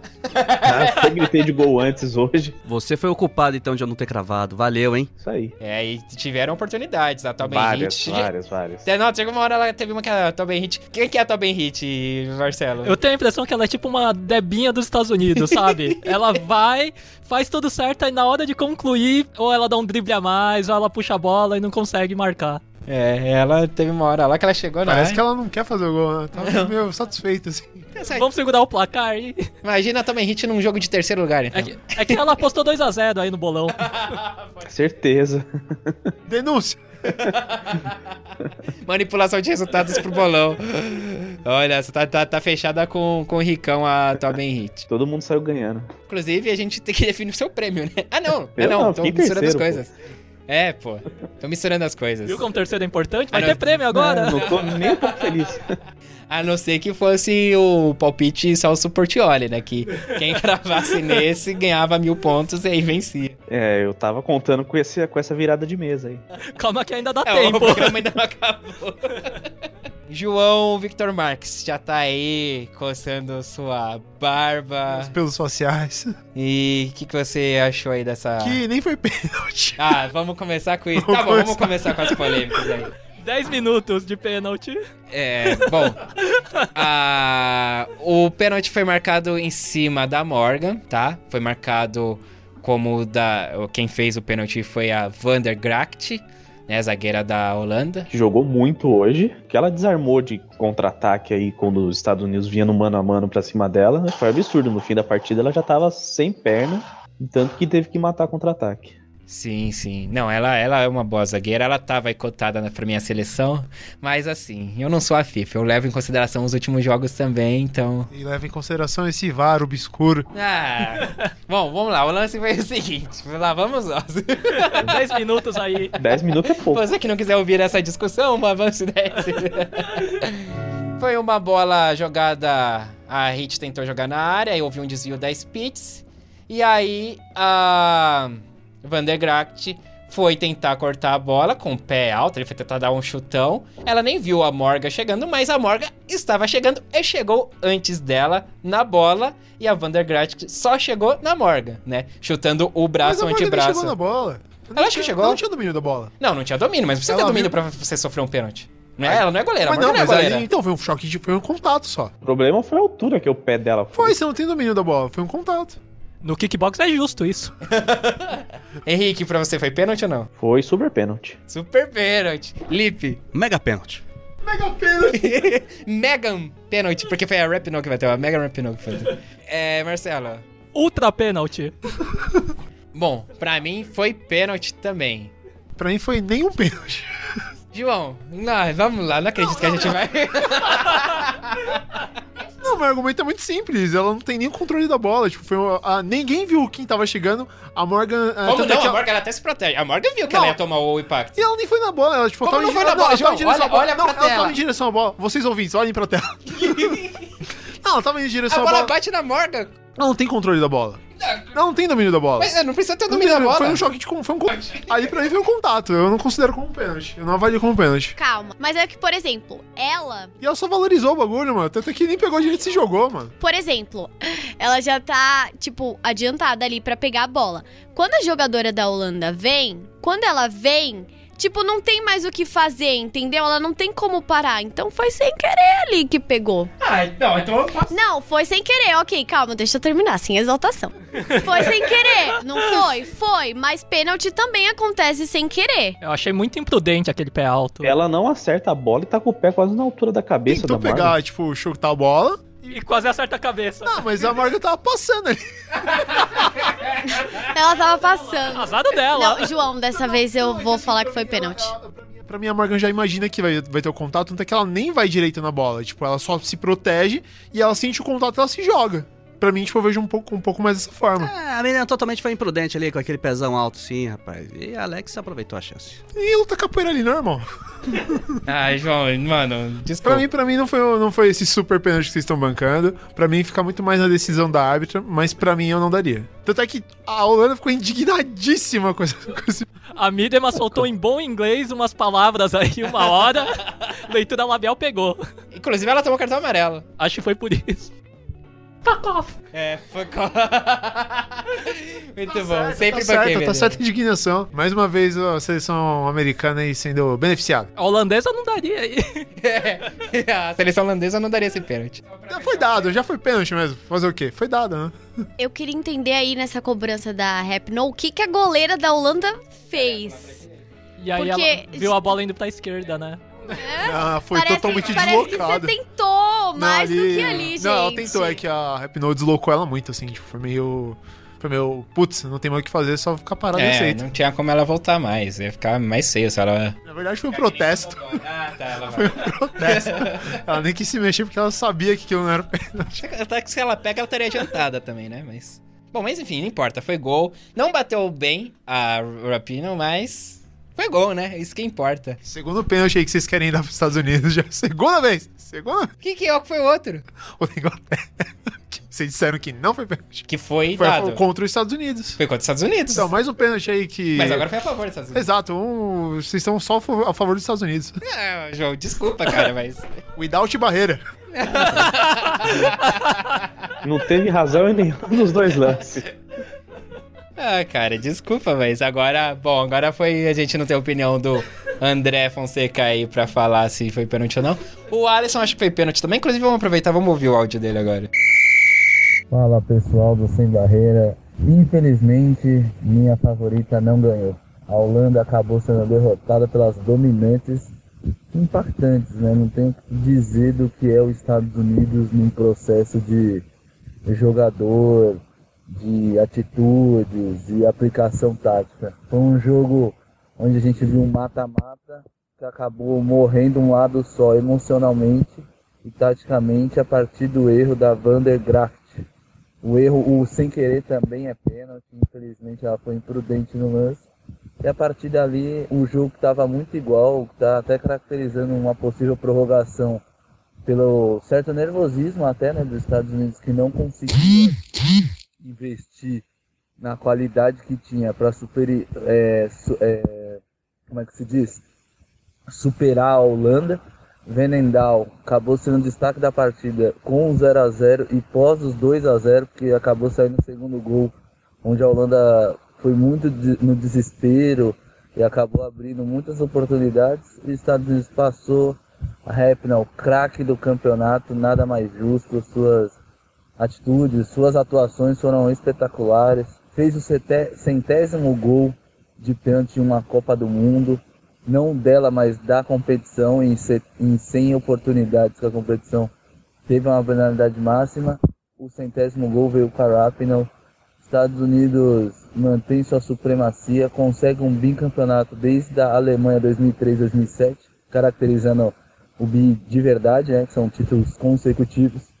Ah, eu gritei de gol antes hoje.
Você foi o culpado, então, de eu não ter cravado. Valeu, hein?
Isso aí.
É, e tiveram oportunidades. A Tobin
várias,
Hit.
várias, várias.
É, Não, chegou uma hora ela teve uma que a Tobin Hit. Quem que é a Tobin Hit, Marcelo?
Eu tenho a impressão que ela é tipo uma debinha dos Estados Unidos, sabe? ela vai, faz tudo certo, aí na hora de concluir, ou ela dá um drible a mais, ou ela puxa a bola e não consegue marcar.
É, ela teve uma hora lá que ela chegou na
Parece
área.
que ela não quer fazer o gol, né? Tava meio satisfeita, assim.
Vamos segurar o placar aí.
Imagina a Tobin Hit num jogo de terceiro lugar, então.
É que, é que ela apostou 2x0 aí no bolão.
Certeza.
Denúncia!
Manipulação de resultados pro bolão. Olha, você tá, tá, tá fechada com, com o Ricão a Tobin Hit.
Todo mundo saiu ganhando.
Inclusive, a gente tem que definir o seu prêmio, né? Ah, não.
Eu
ah, não.
não,
Tô
fiquei
misturando as coisas. É, pô. Tô misturando as coisas.
Viu como terceiro é importante? Vai
Ah,
ter
não.
prêmio agora.
Não, não tô nem um pouco feliz.
A não ser que fosse o palpite Celso Portioli, né? Que quem cravasse nesse ganhava mil pontos e aí vencia.
É, eu tava contando com, esse, com essa virada de mesa aí.
Calma que ainda dá
É,
tempo.
o programa ainda não acabou. João Victor Marques já tá aí coçando sua barba.
Os pelos faciais.
E o que, que você achou aí dessa.
Que nem foi pênalti.
Ah, vamos começar com isso.
Vamos
Tá bom, vamos
começar.
começar com as polêmicas aí.
10 minutos de pênalti.
É, bom. a- o pênalti foi marcado em cima da Morgan, tá? Foi marcado como da. Quem fez o pênalti foi a Van der Gracht, né? Zagueira da Holanda.
Que jogou muito hoje. Que ela desarmou de contra-ataque aí quando os Estados Unidos vinham no mano a mano pra cima dela. né? Foi absurdo. No fim da partida ela já tava sem perna. Tanto que teve que matar contra-ataque.
Sim, sim. Não, ela, ela é uma boa zagueira. Ela tava aí cotada na, pra minha seleção. Mas assim, eu não sou a FIFA. Eu levo em consideração os últimos jogos também, então.
E leva em consideração esse VAR obscuro.
Ah. Bom, vamos lá. O lance foi o seguinte. Lá vamos nós.
10 minutos aí.
10 minutos é pouco.
Você que não quiser ouvir essa discussão, um avanço desse. Foi uma bola jogada. A Hit tentou jogar na área, aí houve um desvio da Spitz. E aí a Van der Gracht foi tentar cortar a bola com o pé alto, ele foi tentar dar um chutão. Ela nem viu a Morga chegando, mas a Morga estava chegando e chegou antes dela na bola. E a Van der Gracht só chegou na Morga, né? Chutando o
Mas
braço
nem
antebraço.
chegou na bola.
Ela acho que chegou.
Ela não tinha domínio da bola.
Não, não tinha domínio, mas precisa ter
Ela
domínio
viu-
pra você sofrer um pênalti. Não é? Ela não é goleira,
mas não, mas
não é
aí,
goleira.
então foi um choque de. Foi um contato só.
O problema foi a altura que o pé dela foi.
Foi, você não tem domínio da bola. Foi um contato.
No kickbox é justo isso.
Henrique, pra você foi pênalti ou não?
Foi super pênalti.
Super pênalti. Lipe.
Mega pênalti.
Mega pênalti.
Megan pênalti, porque foi a Rapinoe que vai ter, a Megan Rapinoe que vai ter. É, Marcelo.
Ultra pênalti.
Bom, pra mim foi pênalti também.
pra mim foi nem um pênalti.
João, não, vamos lá, não acredito que a gente vai.
Não, meu argumento é muito simples. Ela não tem nem o controle da bola. Tipo, foi uma- a- ninguém viu quem tava chegando. A Morgan. ah,
Como
tanto é
não? A
ela-
Morgan ela até se protege. A Morgan viu que
Não.
ela ia tomar o impacto.
E ela nem foi na bola, ela tipo,
Como
tava
não foi na
ela-
bola,
ela tava
João? Olha-
à bola.
olha
não,
pra
ela tava
tela.
em direção à bola. Vocês ouvintes, olhem pra tela. não, ela tava em
A
direção à
bola
bola.
bate na Morgan.
Ela não tem controle da bola. Ela não tem domínio da bola.
Mas não precisa ter o
Não
domínio
tem
da bola.
Foi um choque de con- foi um con- Ali pra mim foi um contato. Eu não considero como um pênalti. Eu não avalio como um pênalti.
Calma. Mas é que, por exemplo, ela,
E ela só valorizou o bagulho, mano. Tanto é que nem pegou direito e se jogou, mano.
por exemplo, ela já tá, tipo, adiantada ali pra pegar a bola. Quando a jogadora da Holanda vem, quando ela vem, tipo, não tem mais o que fazer, entendeu? Ela não tem como parar. Então foi sem querer ali que pegou.
Ah, não, então eu passo.
Não, foi sem querer. Ok, calma, deixa eu terminar, sem exaltação. Foi sem querer, não foi? Foi, mas pênalti também acontece sem querer.
Eu achei muito imprudente aquele pé alto.
Ela não acerta a bola e tá com o pé quase na altura da cabeça
Tentou
da
pegar, tipo, chutar a bola.
E quase acerta a cabeça.
Ah, mas a Morgan tava passando ali.
Ela tava passando.
Azado dela.
Não, João, dessa vez eu vou falar que foi pênalti.
Pra mim, a Morgan já imagina que vai, vai ter o contato, tanto é que ela nem vai direito na bola. Tipo, ela só se protege e ela sente o contato e ela se joga. Pra mim, tipo, eu vejo um pouco, um pouco mais dessa forma.
É, a menina totalmente foi imprudente ali com aquele pezão alto, sim, rapaz. E a Alex aproveitou a chance.
E luta capoeira ali, normal.
Ai, João, mano, desculpa.
Pra mim, pra mim não, foi, não foi esse super pênalti que vocês estão bancando. Pra mim, fica muito mais na decisão da árbitra, mas pra mim eu não daria. Tanto é que a Holanda ficou indignadíssima com esse. Com esse...
A Midema soltou em bom inglês umas palavras aí uma hora. Leitura labial pegou.
Inclusive, ela tomou cartão amarelo.
Acho que foi por isso.
É, foi. co- Muito bom. Sempre
tá
banquei
certo, tá certa a indignação. Mais uma vez a seleção americana aí sendo beneficiada.
A holandesa não daria aí.
É, a seleção holandesa não daria esse pênalti.
Já foi dado, já foi pênalti mesmo. Fazer o quê? Foi dado, né?
Eu queria entender aí nessa cobrança da Rapno o que, que a goleira da Holanda fez.
E aí
Porque-
ela viu a bola indo pra esquerda, né?
Ah, foi
parece,
totalmente
parece
deslocada.
que você tentou mais
Não,
do que ali, gente.
Não, ela tentou, é que a Rapinoe deslocou ela muito, assim, tipo, foi meio. Falei, meu, putz, não tem mais o que fazer, só ficar parado e
É,
aceito.
não tinha como ela voltar mais. Ia ficar mais feio se ela.
Na verdade foi um protesto.
Ah, tá, ela
Foi
vai.
um protesto. ela nem quis se mexer porque ela sabia que aquilo não era pênalti.
Até que se ela pega, ela estaria adiantada também, né? Mas. Bom, mas enfim, não importa. Foi gol. Não bateu bem a Rapino, mas. Foi gol, né? Isso que importa.
Segundo pênalti aí que vocês querem dar pros Estados Unidos já. Segunda vez. Segunda.
O que, que é o que foi o outro?
O da Inglaterra. Que Vocês disseram que não foi pênalti.
Que foi,
Foi
dado.
contra os Estados Unidos.
Foi contra os Estados Unidos.
Então, mais um pênalti aí que.
Mas agora foi a favor dos Estados Unidos.
Exato, um... vocês estão só a favor dos Estados Unidos.
Ah, João, desculpa, cara, mas.
Without barreira.
Não teve razão em nenhum dos dois lances.
Ah, cara, desculpa, mas agora. Bom, agora foi a gente não ter a opinião do André Fonseca aí pra falar se foi pênalti ou não. O Alisson acho que foi pênalti também. Inclusive, vamos aproveitar, vamos ouvir o áudio dele agora.
Fala pessoal do Sem Barreira. Infelizmente, minha favorita não ganhou. A Holanda acabou sendo derrotada pelas dominantes impactantes, né? Não tenho o que dizer do que é os Estados Unidos num processo de jogador, de atitudes e aplicação tática. Foi um jogo onde a gente viu um mata-mata que acabou morrendo um lado só emocionalmente e taticamente a partir do erro da Van der Gracht. O erro, o sem querer também é pênalti, infelizmente ela foi imprudente no lance. E a partir dali, o jogo estava muito igual, está até caracterizando uma possível prorrogação pelo certo nervosismo até né, dos Estados Unidos que não conseguia investir na qualidade que tinha para superar, é, su- é, como é que se diz, superar a Holanda. Venendal acabou sendo destaque da partida com o 0 a 0 e pós os 2 a 0 porque acabou saindo o segundo gol, onde a Holanda foi muito no desespero e acabou abrindo muitas oportunidades. E os Estados Unidos passou a Rapinoe, o craque do campeonato, nada mais justo, suas atitudes, suas atuações foram espetaculares. Fez o centésimo gol de pênalti em uma Copa do Mundo, não dela, mas da competição, em, se- em 100 oportunidades que a competição teve uma penalidade máxima. O centésimo gol veio com a Rapinoe. Estados Unidos mantém sua supremacia, consegue um bicampeonato desde a Alemanha 2003-2007, caracterizando o bi de verdade, né, que são títulos consecutivos.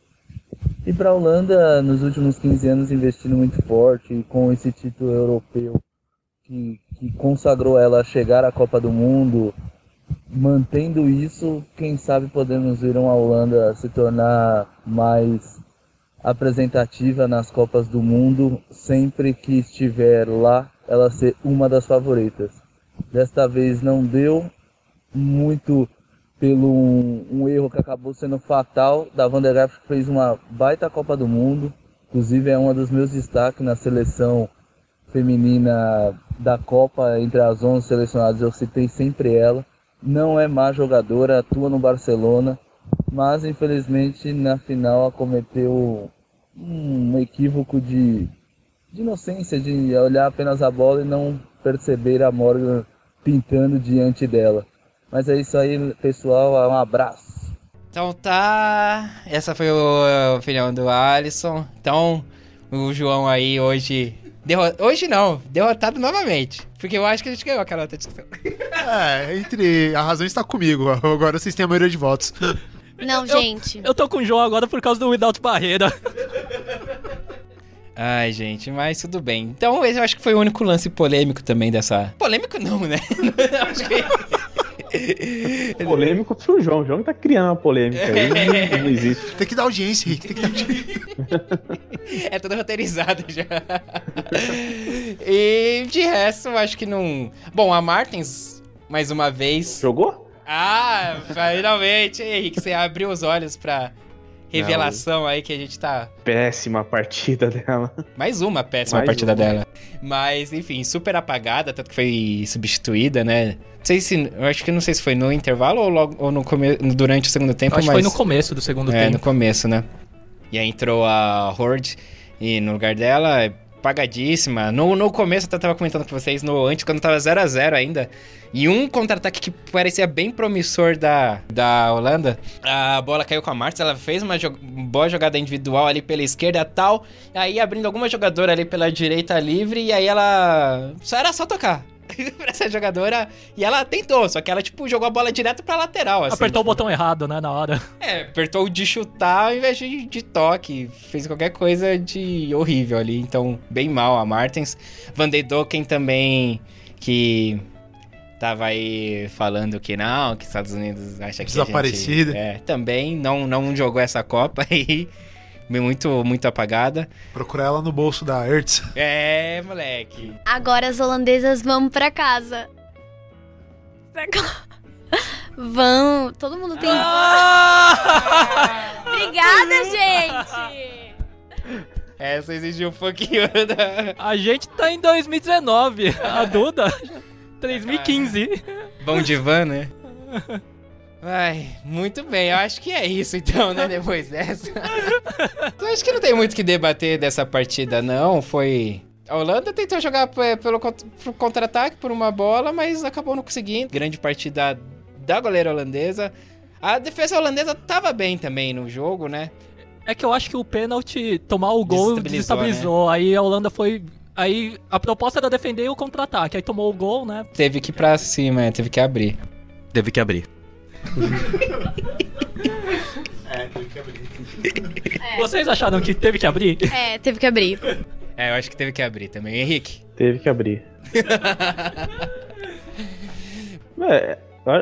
E para a Holanda, nos últimos 15 anos, investindo muito forte, com esse título europeu que, que consagrou ela a chegar à Copa do Mundo, mantendo isso, quem sabe podemos ver uma Holanda se tornar mais apresentativa nas Copas do Mundo, sempre que estiver lá, ela ser uma das favoritas. Desta vez não deu, muito pelo um, um erro que acabou sendo fatal da Van der Graaf, que fez uma baita Copa do Mundo, inclusive é uma dos meus destaques na seleção feminina da Copa, entre as 11 selecionadas, eu citei sempre ela. Não é má jogadora, atua no Barcelona, mas infelizmente na final cometeu um equívoco de, de inocência, de olhar apenas a bola e não perceber a Morgan pintando diante dela. Mas é isso aí, pessoal. Um abraço.
Então tá. Essa foi o- a opinião do Alisson. Então, o João aí hoje. derro- Hoje não, derrotado novamente. Porque eu acho que a gente ganhou aquela outra discussão.
É, entre. A razão está comigo. Agora vocês têm a maioria de votos.
Não, gente.
Eu tô com o João agora por causa do Without Barreira.
Ai, gente, mas tudo bem. Então, esse eu acho que foi o único lance polêmico também dessa. Polêmico não, né? acho que.
Polêmico pro João. O João tá criando uma polêmica aí. Não, não existe.
Tem que dar audiência, Rick. Tem que dar audiência.
É tudo roteirizado já. e de resto, eu acho que não. Bom, a Martins, mais uma vez.
Jogou?
Ah, finalmente, Henrique, você abriu os olhos pra revelação aí que a gente tá.
Péssima partida dela.
Mais uma péssima
Mais
partida
uma.
dela. Mas, enfim, super apagada, tanto que foi substituída, né? Não sei se. Eu acho que não sei se foi no intervalo ou, logo, ou no come, durante o segundo tempo,
Acho que
mas.
foi no começo do segundo
É, no
tempo.
começo, né? E aí entrou a Horde e no lugar dela, apagadíssima. No, no começo, eu até tava comentando com vocês, no antes, quando tava 0 a 0 ainda. E um contra-ataque que parecia bem promissor da, da Holanda. A bola caiu com a Martins, ela fez uma jo boa jogada individual ali pela esquerda tal. Aí abrindo alguma jogadora ali pela direita livre. E aí ela. Só era só tocar. pra essa jogadora. E ela tentou, só que ela, tipo, jogou a bola direto pra lateral. Assim,
Apertou
tipo.
o botão errado, né, na hora.
É, apertou o de chutar ao invés de, de toque. Fez qualquer coisa de horrível ali. Então, bem mal a Martins. Van de Doken também, que tava aí falando que não, que Estados Unidos acha que. a
Desaparecida.
gente- é, também não, não jogou essa Copa aí. Muito, muito apagada.
Procurar ela no bolso da Hertz.
É, moleque.
Agora as holandesas vão pra casa. Vão. Todo mundo tem. Obrigada, gente!
Essa exigiu um pouquinho da.
A gente tá em 2019. A Duda, 2015.
Bom de van, né? Ai, muito bem. Eu acho que é isso então, né? Depois dessa. então, acho que não tem muito o que debater dessa partida, não. Foi. A Holanda tentou jogar p- pelo contra-ataque por uma bola, mas acabou não conseguindo. Grande partida da goleira holandesa. A defesa holandesa tava bem também no jogo, né?
É que eu acho que o pênalti, tomar o gol,
Desestabilizou,
desestabilizou. Aí a Holanda foi. Aí a proposta era defender o contra-ataque. Aí tomou o gol, né?
Teve que ir pra cima, é, teve que abrir.
Teve que abrir.
Vocês acharam que teve que abrir?
É, teve que abrir.
É, eu acho que teve que abrir também. Henrique.
Teve que abrir. É,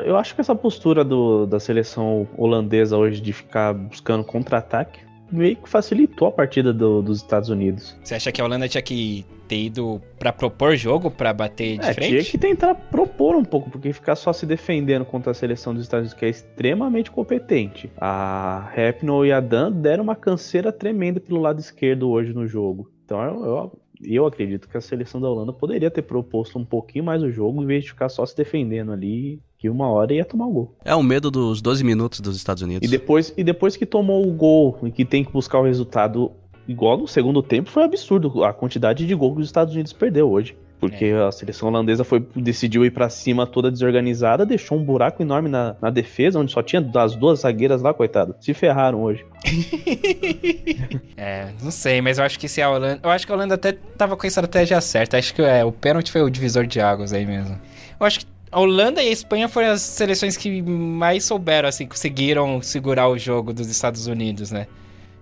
eu acho que essa postura do- da seleção holandesa hoje de ficar buscando contra-ataque meio que facilitou a partida do- dos Estados Unidos.
Você acha que a Holanda tinha que ter ido pra propor jogo, pra bater de
É,
frente?
tinha que tentar propor um pouco, porque ficar só se defendendo contra a seleção dos Estados Unidos, que é extremamente competente. A Rapinoe e a Dan deram uma canseira tremenda pelo lado esquerdo hoje no jogo. Então eu, eu, eu acredito que a seleção da Holanda poderia ter proposto um pouquinho mais o jogo, em vez de ficar só se defendendo ali, que uma hora ia tomar o gol.
É o medo dos 12 minutos dos Estados Unidos.
E depois, e depois que tomou o gol e que tem que buscar o resultado igual no segundo tempo, foi absurdo a quantidade de gol que os Estados Unidos perdeu hoje. Porque a seleção holandesa foi, decidiu ir pra cima toda desorganizada, deixou um buraco enorme na, na defesa, onde só tinha das duas zagueiras lá, coitado. Se ferraram hoje.
É, não sei, mas eu acho que se a Holanda. Eu acho que a Holanda até tava com a estratégia certa. Acho que é, o pênalti foi o divisor de águas aí mesmo. Eu acho que a Holanda e a Espanha foram as seleções que mais souberam, assim, conseguiram segurar o jogo dos Estados Unidos, né?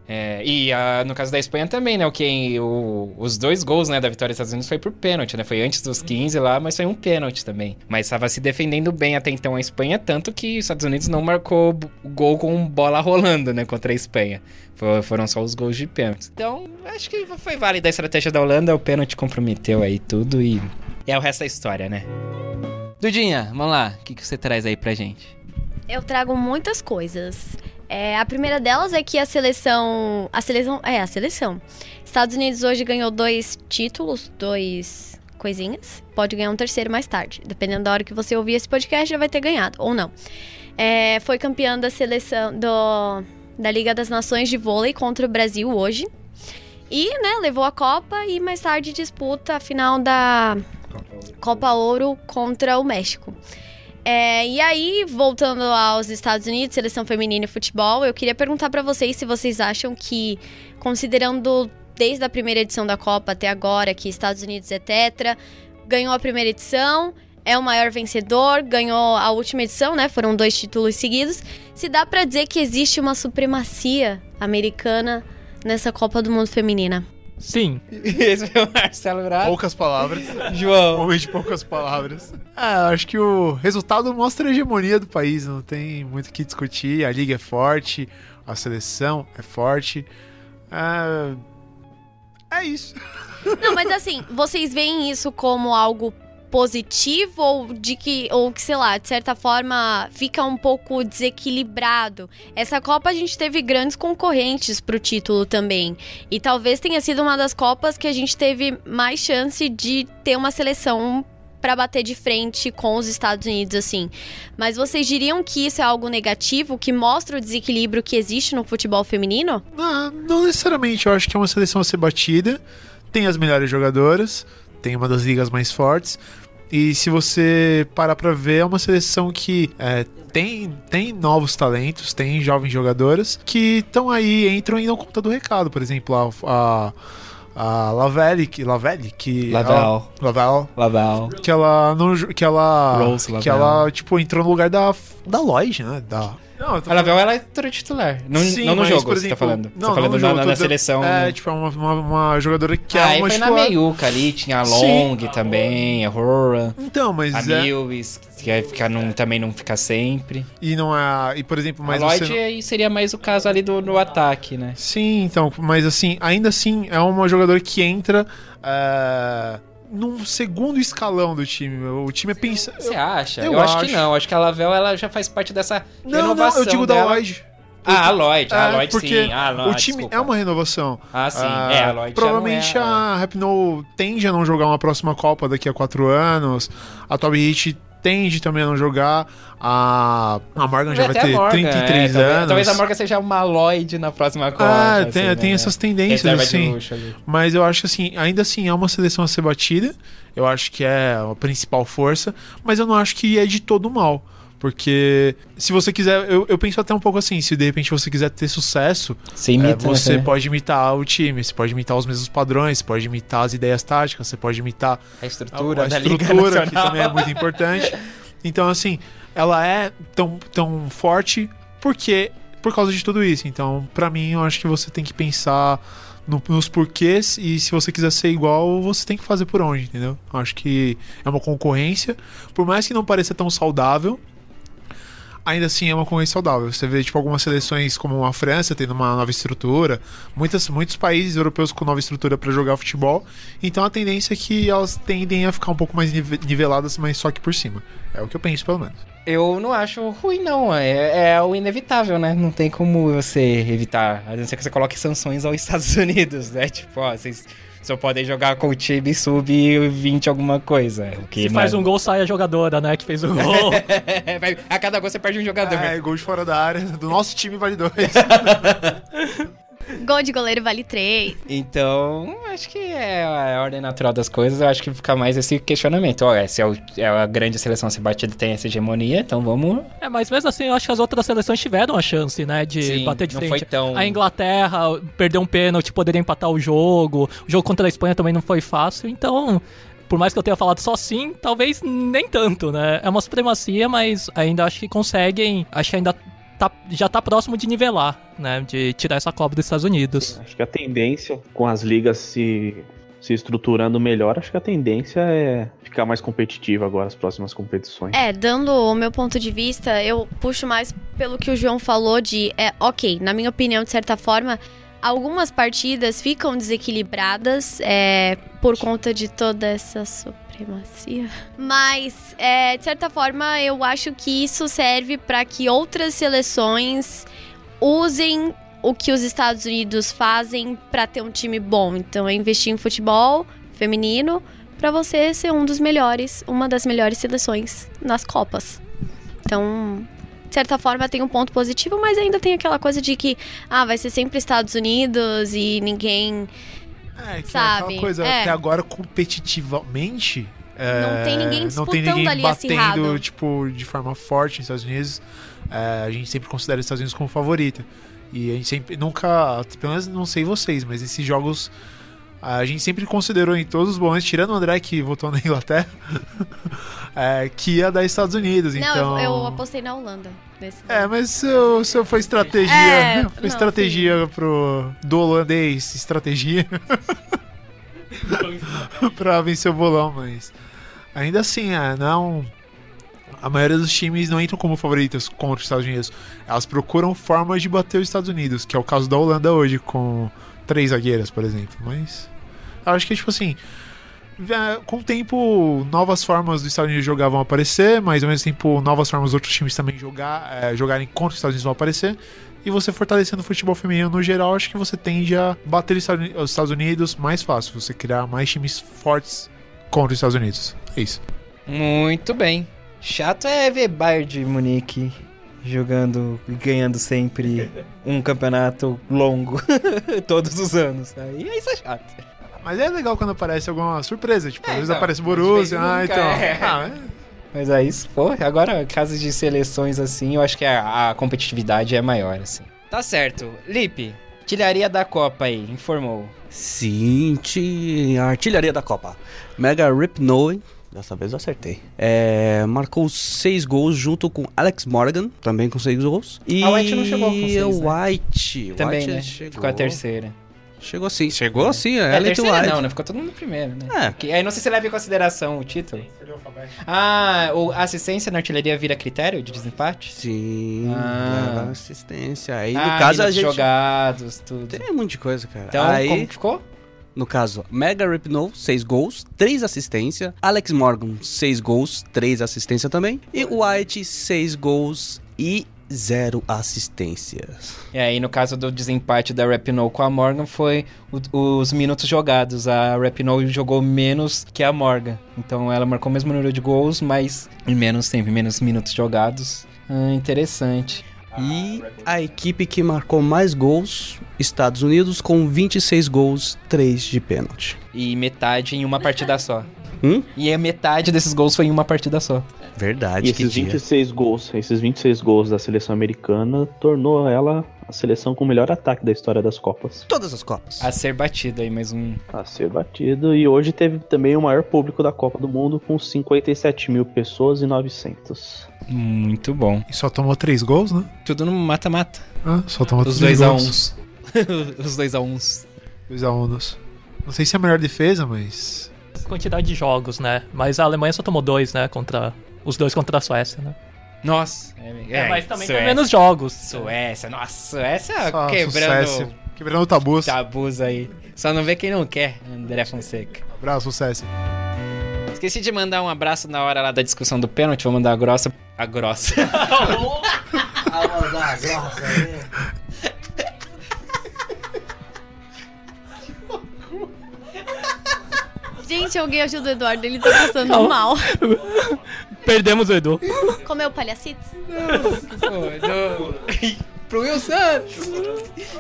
É, e a- no caso da Espanha também, né? O, que, o- os dois gols né, da vitória dos Estados Unidos foi por pênalti, né? Foi antes dos 15 lá, mas foi um pênalti também. Mas estava se defendendo bem até então a Espanha, tanto que os Estados Unidos não marcou gol com bola rolando, né? Contra a Espanha. Fo- Foram só os gols de pênalti. Então, acho que foi válida a estratégia da Holanda. O pênalti comprometeu aí tudo e é o resto da história, né? Dudinha, vamos lá. O que, que você traz aí pra gente?
Eu trago muitas coisas. É, a primeira delas é que a seleção. A seleção. É, a seleção. Estados Unidos hoje ganhou dois títulos, dois coisinhas. Pode ganhar um terceiro mais tarde. Dependendo da hora que você ouvir esse podcast, já vai ter ganhado, ou não. É, foi campeã da seleção do, da Liga das Nações de vôlei contra o Brasil hoje. E, né, levou a Copa e mais tarde disputa a final da Copa Ouro contra o México. É, e aí, voltando aos Estados Unidos, seleção feminina e futebol, eu queria perguntar pra vocês se vocês acham que, considerando desde a primeira edição da Copa até agora, que Estados Unidos é tetra, ganhou a primeira edição, é o maior vencedor, ganhou a última edição, né? Foram dois títulos seguidos. Se dá pra dizer que existe uma supremacia americana nessa Copa do Mundo feminina?
Sim.
Esse foi o Marcelo Braga.
Poucas palavras.
João.
Homem de poucas palavras. Ah, acho que o resultado mostra a hegemonia do país, não tem muito o que discutir. A liga é forte, a seleção é forte. Ah, é isso.
Não, mas assim, vocês veem isso como algo positivo ou de que, ou que, sei lá, de certa forma fica um pouco desequilibrado. Essa Copa a gente teve grandes concorrentes pro título também. E talvez tenha sido uma das Copas que a gente teve mais chance de ter uma seleção pra bater de frente com os Estados Unidos, assim. Mas vocês diriam que isso é algo negativo, que mostra o desequilíbrio que existe no futebol feminino?
Não, não necessariamente, eu acho que é uma seleção a ser batida. tem as melhores jogadoras, tem uma das ligas mais fortes. E se você parar pra ver, é uma seleção que é, tem, tem novos talentos, tem jovens jogadoras que estão aí, entram e dão conta do recado. Por exemplo, a, a, a Lavelle, que, Lavelle, que.
Lavel.
ela- Lavel,
Laval.
que ela não. Que ela.
Rose
que
Lavelle.
ela, tipo, entrou no lugar da. Da Lloyd, né? Da. Não,
A Lavel, ela é titular. Não,
Sim,
não no
mas,
jogo,
por
você tá
exemplo,
falando. Você
não,
tá falando
não
na,
jogo,
na- na seleção.
É, tipo, é uma, uma, uma jogadora que é
ah, e
uma
foi na
titular.
meiuca ali, tinha a
Sim.
Long também, a Rora,
Então, mas
a
é.
Mills, que ficar num- também não fica sempre.
E não é. E, por exemplo, mas
a Lloyd
você. não-
aí seria mais o caso ali do, no ataque, né?
Sim, então, mas assim, ainda assim, é uma jogadora que entra. é, num segundo escalão do time. O time é pensar.
Você acha?
eu
Eu, acho.
acho.
que não. Acho que a Lavel ela já faz parte dessa
Não,
renovação
não, eu digo da
dela.
Lloyd.
Ah, a Lloyd. a
É,
Lloyd
porque
sim. Ah, Lloyd,
o time
desculpa.
é uma renovação.
Ah, sim.
Ah,
é, a Lloyd já
Provavelmente
não é a...
a Rapinoe tende a não jogar uma próxima Copa daqui a quatro anos. A Toby Hit tende também a não jogar. A, a Morgan já vai ter
Morgan,
33
é, talvez-
anos.
Talvez a Morgan seja uma Lloyd na próxima Copa.
Ah,
assim,
tem,
né?
tem essas tendências, assim. Mas eu acho que assim, ainda assim é uma seleção a ser batida. Eu acho que é a principal força. Mas eu não acho que é de todo mal. Porque se você quiser, eu, eu penso até um pouco assim, se de repente você quiser ter sucesso,
Você
é,
imita,
você
né?
pode imitar o time, você pode imitar os mesmos padrões, você pode imitar as ideias táticas, você pode imitar
A
a,
estrutura
a
Liga
estrutura, que também é muito importante. Então, assim, ela é tão, tão forte porque por causa de tudo isso. Então, pra mim, eu acho que você tem que pensar no- nos porquês e se você quiser ser igual, você tem que fazer por onde, entendeu? Eu acho que é uma concorrência, por mais que não pareça tão saudável, ainda assim é uma concorrência saudável. Você vê, tipo, algumas seleções como a França tendo uma nova estrutura, muitas, muitos países europeus com nova estrutura para jogar futebol. Então a tendência é que elas tendem a ficar um pouco mais nive- niveladas, mas só que por cima. É o que eu penso, pelo menos.
Eu não acho ruim, não. É, é o inevitável, né? Não tem como você evitar. A não ser que você coloque sanções aos Estados Unidos, né? Tipo, ó, vocês só podem jogar com o time sub-20 alguma coisa. Que
Se faz um gol, sai a jogadora, né? Que fez o gol.
A cada gol você perde um jogador.
É, gol de fora da área. Do nosso time vale dois.
Gol de goleiro vale 3.
Então, acho que é a ordem natural das coisas. Eu acho que fica mais esse questionamento. Ó, se é, o- é a grande seleção a ser batida tem essa hegemonia, então vamos.
é, mas mesmo assim, eu acho que as outras seleções tiveram a chance, né? De
Sim,
bater de
não
frente.
foi tão-
A Inglaterra perdeu um pênalti, poderia empatar o jogo. O jogo contra a Espanha também não foi fácil. Então, por mais que eu tenha falado só sim, talvez nem tanto, né? É uma supremacia, mas ainda acho que conseguem. Acho que ainda tá, já tá próximo de nivelar, né? De tirar essa cobra dos Estados Unidos.
Acho que a tendência, com as ligas se, se estruturando melhor, acho que a tendência é ficar mais competitiva agora as próximas competições.
É, dando o meu ponto de vista, eu puxo mais pelo que o João falou de, é, ok, na minha opinião, de certa forma, algumas partidas ficam desequilibradas é, por conta de toda essa supremacia. Mas, é, de certa forma, eu acho que isso serve para que outras seleções usem o que os Estados Unidos fazem para ter um time bom. Então, é investir em futebol feminino para você ser um dos melhores, uma das melhores seleções nas Copas. Então, de certa forma tem um ponto positivo, mas ainda tem aquela coisa de que ah, vai ser sempre Estados Unidos e ninguém
É, que é
Sabe,
aquela coisa,
é.
até agora competitivamente. é,
Não tem ninguém
Não tem
disputando
ninguém
ali
batendo,
acirrado.
tipo, de forma forte nos Estados Unidos. É, a gente sempre considera os Estados Unidos como favorita. E a gente sempre, nunca, pelo menos não sei vocês, mas esses jogos a gente sempre considerou em todos os momentos, tirando o André que votou na Inglaterra, é, que ia dar Estados Unidos.
Não,
então...
eu, eu apostei na Holanda. Nesse
É, mas seu, seu foi estratégia.
É,
foi
não,
estratégia pro. Do holandês, estratégia. pra vencer o bolão, mas. Ainda assim, é, não. A maioria dos times não entram como favoritas contra os Estados Unidos. Elas procuram formas de bater os Estados Unidos, que é o caso da Holanda hoje, com três zagueiras, por exemplo. Mas. Eu acho que, tipo assim. é, Com o tempo, novas formas dos Estados Unidos jogar vão aparecer, mas ao mesmo tempo, novas formas dos outros times também jogar, é, jogarem contra os Estados Unidos vão aparecer. E você fortalecendo o futebol feminino no geral, acho que você tende a bater os Estados Uni- os Estados Unidos mais fácil. Você criar mais times fortes contra os Estados Unidos. É isso.
Muito bem. Chato é ver Bayern de Munique jogando e ganhando sempre um campeonato longo todos os anos. Aí isso é chato.
Mas é legal quando aparece alguma surpresa, tipo, às vezes
então,
aparece
de
Borussia, ah, então.
é.
Ah, é.
Mas é isso, pô, agora, casos de seleções assim, eu acho que a, a competitividade é maior, assim. Tá certo. Lipe, artilharia da Copa aí, informou.
Sim, a artilharia da Copa. Mega Rip Noe, dessa vez eu acertei. É, marcou seis gols junto com Alex Morgan, também com seis gols. E
A White não chegou com seis,
o
né?
White,
Também,
White
né?
chegou.
Ficou a terceira.
Chegou sim, chegou sim,
É,
é,
terceira
White.
não, né? Ficou todo mundo primeiro, né?
É.
Que- aí não sei se leva em consideração o título. Ah, o a assistência na artilharia vira critério de desempate?
Sim,
Ah.
assistência. Aí
ah,
no caso a gente.
jogados, tudo.
Tem um monte de coisa, cara.
Então,
Aí,
como que ficou?
no caso, Mega Ripno, 6 gols, 3 assistência. Alex Morgan, 6 gols, 3 assistência também. E White, 6 gols e 0 assistências.
E aí, no caso do desempate da Rapinoe com a Morgan, foi o- os minutos jogados. A Rapinoe jogou menos que a Morgan. Então, ela marcou o mesmo número de gols, mas em menos tempo, em menos minutos jogados. Ah, interessante.
E a equipe que marcou mais gols, Estados Unidos, com 26 gols, 3 de pênalti.
E metade em uma partida só.
Hum?
E a metade desses gols foi em uma partida só.
Verdade,
E
que
esses
dia.
26 gols, esses 26 gols da seleção americana tornou ela a seleção com o melhor ataque da história das Copas.
Todas as Copas.
A ser batido aí, mais um.
A ser batido. E hoje teve também o maior público da Copa do Mundo, com 57 mil pessoas e 900.
Muito bom.
E só tomou três gols, né?
Tudo no mata-mata.
Ah, só tomou
Os
três
dois a
gols.
uns. Os dois a uns.
2 a 1 nos. Não sei se é a melhor defesa, mas.
Quantidade de jogos, né? Mas a Alemanha só tomou dois, né? Contra. Os dois contra a Suécia, né?
Nossa.
É, mas também tem
Suécia.
menos jogos.
Suécia, nossa, Suécia
Só
quebrando
sucesso. Quebrando tabus.
tabus aí. Só não vê quem não quer, André Fonseca.
Abraço, sucesso.
Esqueci de mandar um abraço na hora lá da discussão do pênalti, vou mandar a grossa. A grossa.
Gente, alguém ajuda o Eduardo, ele tá passando mal.
Perdemos o Edu.
Comeu palhacitos?
Pô, não- Pro Will Santos.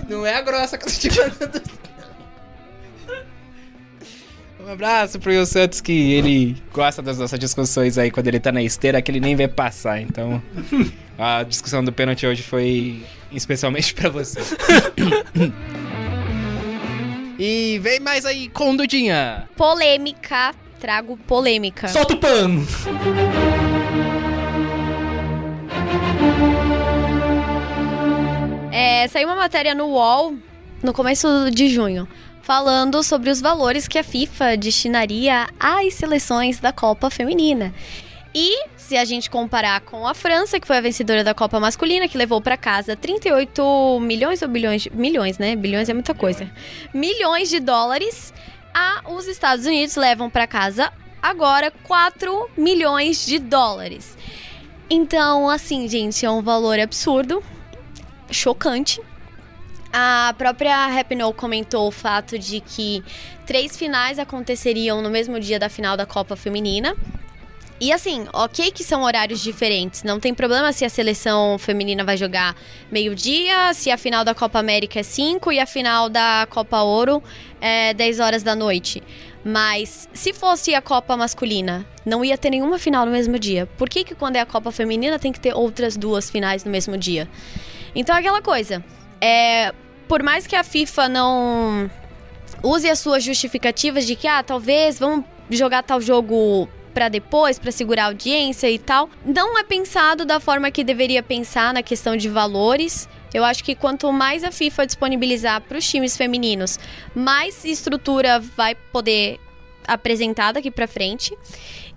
Não é a grossa que eu tô te mandando. Um abraço pro Will Santos, que ele gosta das nossas discussões aí quando ele tá na esteira, que ele nem vê passar. Então, a discussão do pênalti hoje foi especialmente pra você. E vem mais aí com Dudinha.
Polêmica. Trago polêmica.
Solta o pan!
É, saiu uma matéria no UOL no começo de junho, falando sobre os valores que a FIFA destinaria às seleções da Copa Feminina. E se a gente comparar com a França, que foi a vencedora da Copa Masculina, que levou para casa 38 milhões ou bilhões, de- milhões, né? Bilhões é muita coisa. Milhões de dólares, a os Estados Unidos levam para casa agora 4 milhões de dólares. Então, assim, gente, é um valor absurdo chocante. A própria Rapinoe comentou o fato de que três finais aconteceriam no mesmo dia da final da Copa Feminina. E assim, ok que são horários diferentes, não tem problema se a seleção feminina vai jogar meio-dia, se a final da Copa América é 5 e a final da Copa Ouro é 10 horas da noite. Mas se fosse a Copa masculina, não ia ter nenhuma final no mesmo dia. Por que, que quando é a Copa feminina tem que ter outras duas finais no mesmo dia? Então, aquela coisa. É, por mais que a FIFA não use as suas justificativas de que, ah, talvez vamos jogar tal jogo pra depois, pra segurar a audiência e tal, não é pensado da forma que deveria pensar na questão de valores. Eu acho que quanto mais a FIFA disponibilizar para os times femininos, mais estrutura vai poder apresentar daqui pra frente.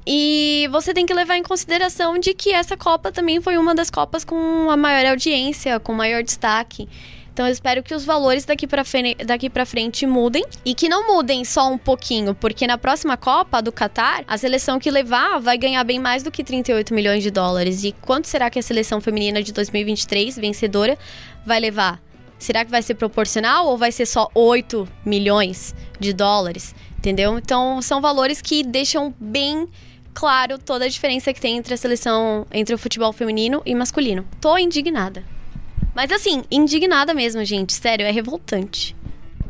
E você tem que levar em consideração de que essa Copa também foi uma das Copas com a maior audiência, com maior destaque. Então eu espero que os valores daqui frente, daqui pra frente mudem. E que não mudem só um pouquinho, porque na próxima Copa do Catar, a seleção que levar vai ganhar bem mais do que 38 milhões de dólares. E quanto será que a seleção feminina de 2023, vencedora, vai levar? Será que vai ser proporcional ou vai ser só 8 milhões de dólares? Entendeu? Então são valores que deixam bem claro toda a diferença que tem entre a seleção, entre o futebol feminino e masculino. Tô indignada. Mas assim, indignada mesmo, gente. Sério, é revoltante.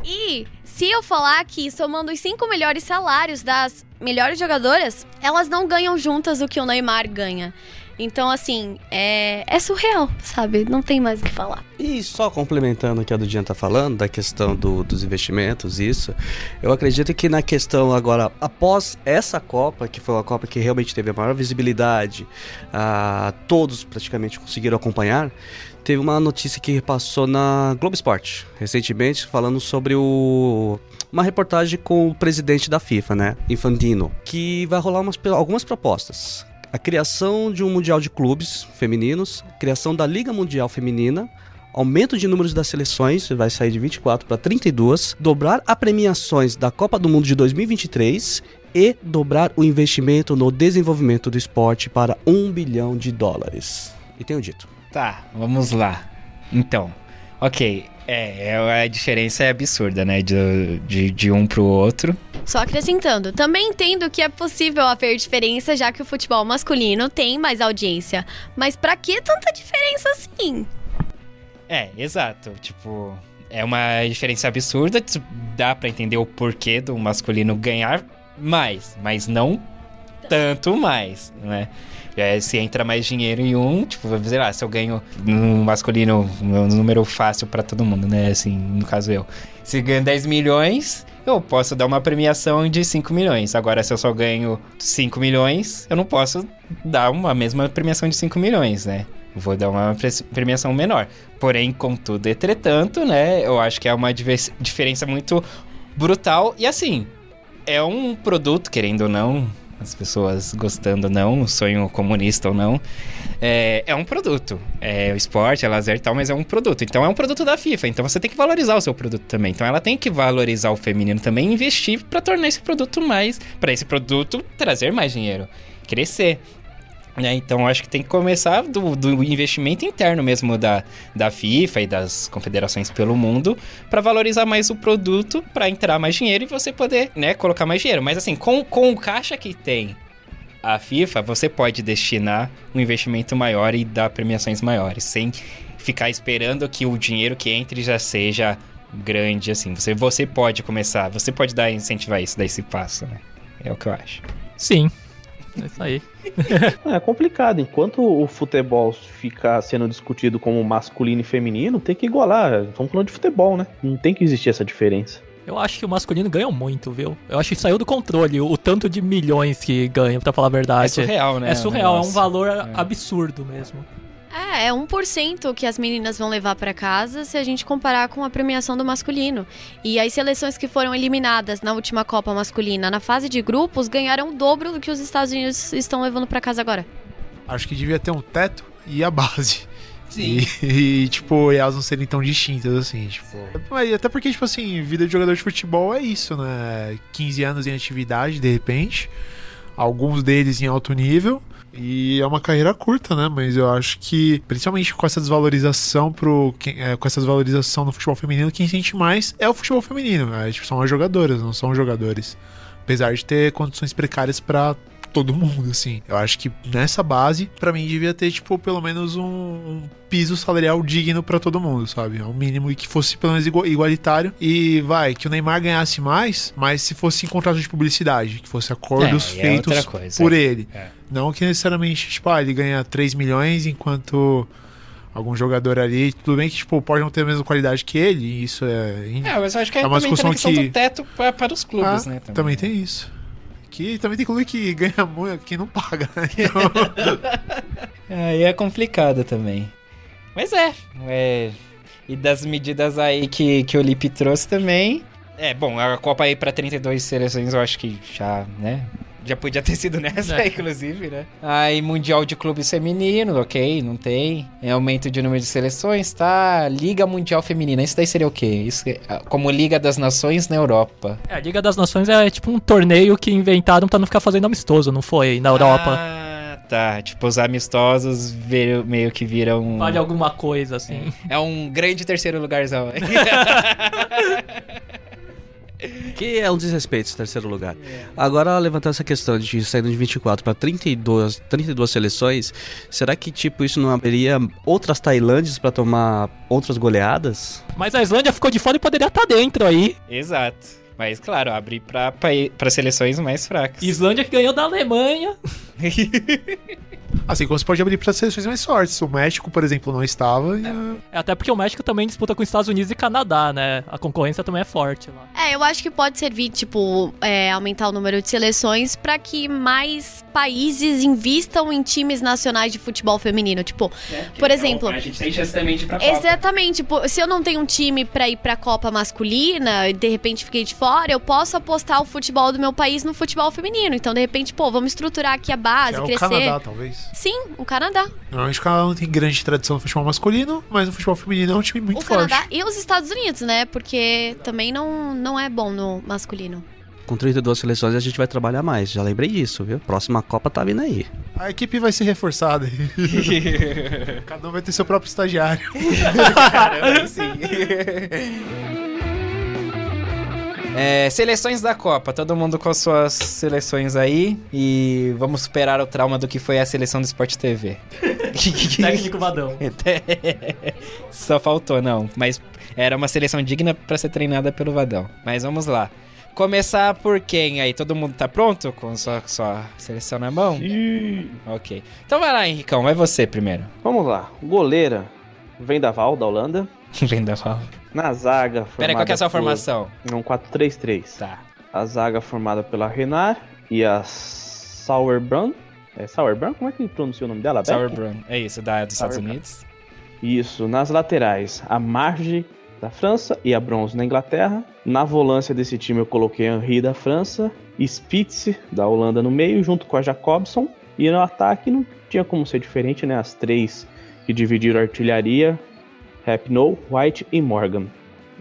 E se eu falar que somando os cinco melhores salários das melhores jogadoras, elas não ganham juntas o que o Neymar ganha. Então, assim, é, é surreal, sabe? Não tem mais o que falar.
E só complementando o que a Dudinha tá falando, da questão do, dos investimentos, isso, eu acredito que na questão agora, após essa Copa, que foi uma Copa que realmente teve a maior visibilidade, a, todos praticamente conseguiram acompanhar, teve uma notícia que passou na Globo Esporte, recentemente, falando sobre o uma reportagem com o presidente da FIFA, né, Infantino, que vai rolar umas, algumas propostas a criação de um Mundial de Clubes femininos, criação da Liga Mundial Feminina, aumento de números das seleções, vai sair de 24 para 32, dobrar a premiações da Copa do Mundo de 2023 e dobrar o investimento no desenvolvimento do esporte para 1 bilhão de dólares. E tenho dito.
Tá, vamos lá. Então, ok, é, é, a diferença é absurda, né? De, de, de um pro outro.
Só acrescentando, também entendo que é possível haver diferença, já que o futebol masculino tem mais audiência. Mas para que tanta diferença assim?
É, exato. Tipo, é uma diferença absurda. Dá para entender o porquê do masculino ganhar mais, mas não tanto mais, né? É, se entra mais dinheiro em um, tipo, dizer lá, se eu ganho no masculino um número fácil para todo mundo, né? Assim, no caso eu. Se ganho 10 milhões, eu posso dar uma premiação de 5 milhões. Agora, se eu só ganho 5 milhões, eu não posso dar uma mesma premiação de 5 milhões, né? Vou dar uma premiação menor. Porém, contudo, entretanto, né? Eu acho que é uma diferença muito brutal. E assim, é um produto, querendo ou não, as pessoas gostando ou não, o sonho comunista ou não, é, é um produto. É o esporte, é lazer e tal, mas é um produto. Então é um produto da FIFA. Então você tem que valorizar o seu produto também. Então ela tem que valorizar o feminino também investir para tornar esse produto mais. para esse produto trazer mais dinheiro, crescer. Né? Então acho que tem que começar do, do investimento interno mesmo da, da FIFA e das confederações pelo mundo para valorizar mais o produto, para entrar mais dinheiro e você poder né, colocar mais dinheiro. Mas assim, com, com o caixa que tem a FIFA, você pode destinar um investimento maior e dar premiações maiores, sem ficar esperando que o dinheiro que entre já seja grande assim. Você, você pode começar, você pode dar incentivar isso, dar esse passo, né? É o que eu acho.
Sim, é isso aí.
é complicado. Enquanto o futebol ficar sendo discutido como masculino e feminino, tem que igualar. Estamos falando de futebol, né? Não tem que existir essa diferença.
Eu acho que o masculino ganha muito, viu? Eu acho que saiu do controle o, tanto de milhões que ganham, pra falar a verdade. É
surreal, né?
É surreal, é um valor é. absurdo mesmo.
É, é 1% que as meninas vão levar para casa se a gente comparar com a premiação do masculino. E as seleções que foram eliminadas na última Copa masculina na fase de grupos ganharam o dobro do que os Estados Unidos estão levando para casa agora.
Acho que devia ter um teto e a base.
Sim.
E, e, tipo, elas não serem tão distintas assim, tipo. Mas até porque, tipo assim, vida de jogador de futebol é isso, né? 15 anos em atividade, de repente. Alguns deles em alto nível. E é uma carreira curta, né? Mas eu acho que, principalmente com essa desvalorização pro. É, com essa desvalorização no futebol feminino, quem sente mais é o futebol feminino. Né? Tipo, são as jogadoras, não são os jogadores. Apesar de ter condições precárias para todo mundo, assim. Eu acho que nessa base, para mim, devia ter, tipo, pelo menos um, um piso salarial digno para todo mundo, sabe? o mínimo e que fosse pelo menos igualitário. E vai, que o Neymar ganhasse mais, mas se fosse em contrato de publicidade, que fosse acordos é, é feitos é coisa, por ele. É. Não que necessariamente, tipo, ah, ele ganha 3 milhões enquanto algum jogador ali. Tudo bem que, tipo, pode não ter a mesma qualidade que ele, isso é.
É, mas eu acho que é, é uma discussão que. do teto para, para os clubes,
ah,
né?
Também. também tem isso que também tem clube que ganha muito, que não paga, né? Então...
Aí é complicado também. Mas é, é. E das medidas aí que, que o Lipe trouxe também. É, bom, a Copa aí pra 32 seleções eu acho que já, né? Já podia ter sido nessa, é. inclusive, né? Aí, Mundial de Clubes Feminino, ok, não tem. É aumento de número de seleções, tá? Liga Mundial Feminina, isso daí seria o quê? Isso, é, como Liga das Nações na Europa.
É, a Liga das Nações é tipo um torneio que inventaram pra não ficar fazendo amistoso, não foi? Na Europa.
Ah, tá. Tipo, os amistosos meio que viram.
Vale alguma coisa, assim.
É, é um grande terceiro lugarzão.
Que é um desrespeito esse terceiro lugar. Agora, levantando essa questão de saindo de 24 para 32, 32 seleções, será que, tipo, isso não abriria outras Tailândias para tomar outras goleadas?
Mas a Islândia ficou de fora e poderia estar dentro aí.
Exato. Mas, claro, abrir pra seleções mais fracas.
Islândia que ganhou da Alemanha.
Assim como você pode abrir para seleções mais fortes. O México, por exemplo, não estava. E, ah,
É, Até porque o México também disputa com os Estados Unidos e Canadá, né? A concorrência também é forte lá.
É, eu acho que pode servir, tipo, é, aumentar o número de seleções pra que mais países invistam em times nacionais de futebol feminino. Tipo, por exemplo.
A gente tem chance também de ir pra
Exatamente, tipo, se eu não tenho um time pra ir pra Copa masculina e de repente fiquei de fora, eu posso apostar o futebol do meu país no futebol feminino. Então, de repente, pô, vamos estruturar aqui a
que
base,
é o
crescer.
Canadá, talvez.
Sim, o Canadá.
Normalmente o Canadá não tem grande tradição no futebol masculino, mas no futebol feminino é um time muito
o
forte.
Canadá e os Estados Unidos, né? Porque também não, não é bom no masculino.
Com 32 seleções a gente vai trabalhar mais, já lembrei disso, viu? Próxima Copa tá vindo aí.
A equipe vai ser reforçada. Cada um vai ter seu próprio estagiário.
Caramba, sim. É, seleções da Copa, todo mundo com suas seleções aí e vamos superar o trauma do que foi a seleção do Sport TV.
Técnico Vadão.
Só faltou, não, mas era uma seleção digna pra ser treinada pelo Vadão. Mas vamos lá. Começar por quem aí? Todo mundo tá pronto com sua, sua seleção na mão?
Ih,
Ok. Então vai lá, Henricão, vai você primeiro.
Vamos lá. Goleira, Vendaval, da Holanda.
Vendaval.
Na zaga,
Peraí, qual que é a sua
por-
formação?
Um 4-3-3.
Tá.
A zaga formada pela Renar e a Sauerbrunn. É Sauerbrunn? Como é que pronuncia o nome dela?
Sauerbrunn. É isso, da, dos Estados. Unidos.
Isso, nas laterais, a Marge da França e a Bronze na Inglaterra. Na volância desse time eu coloquei Henri da França, Spitz da Holanda no meio, junto com a Jacobson. E no ataque não tinha como ser diferente, né? As três que dividiram a artilharia, Rapinoe, White e Morgan.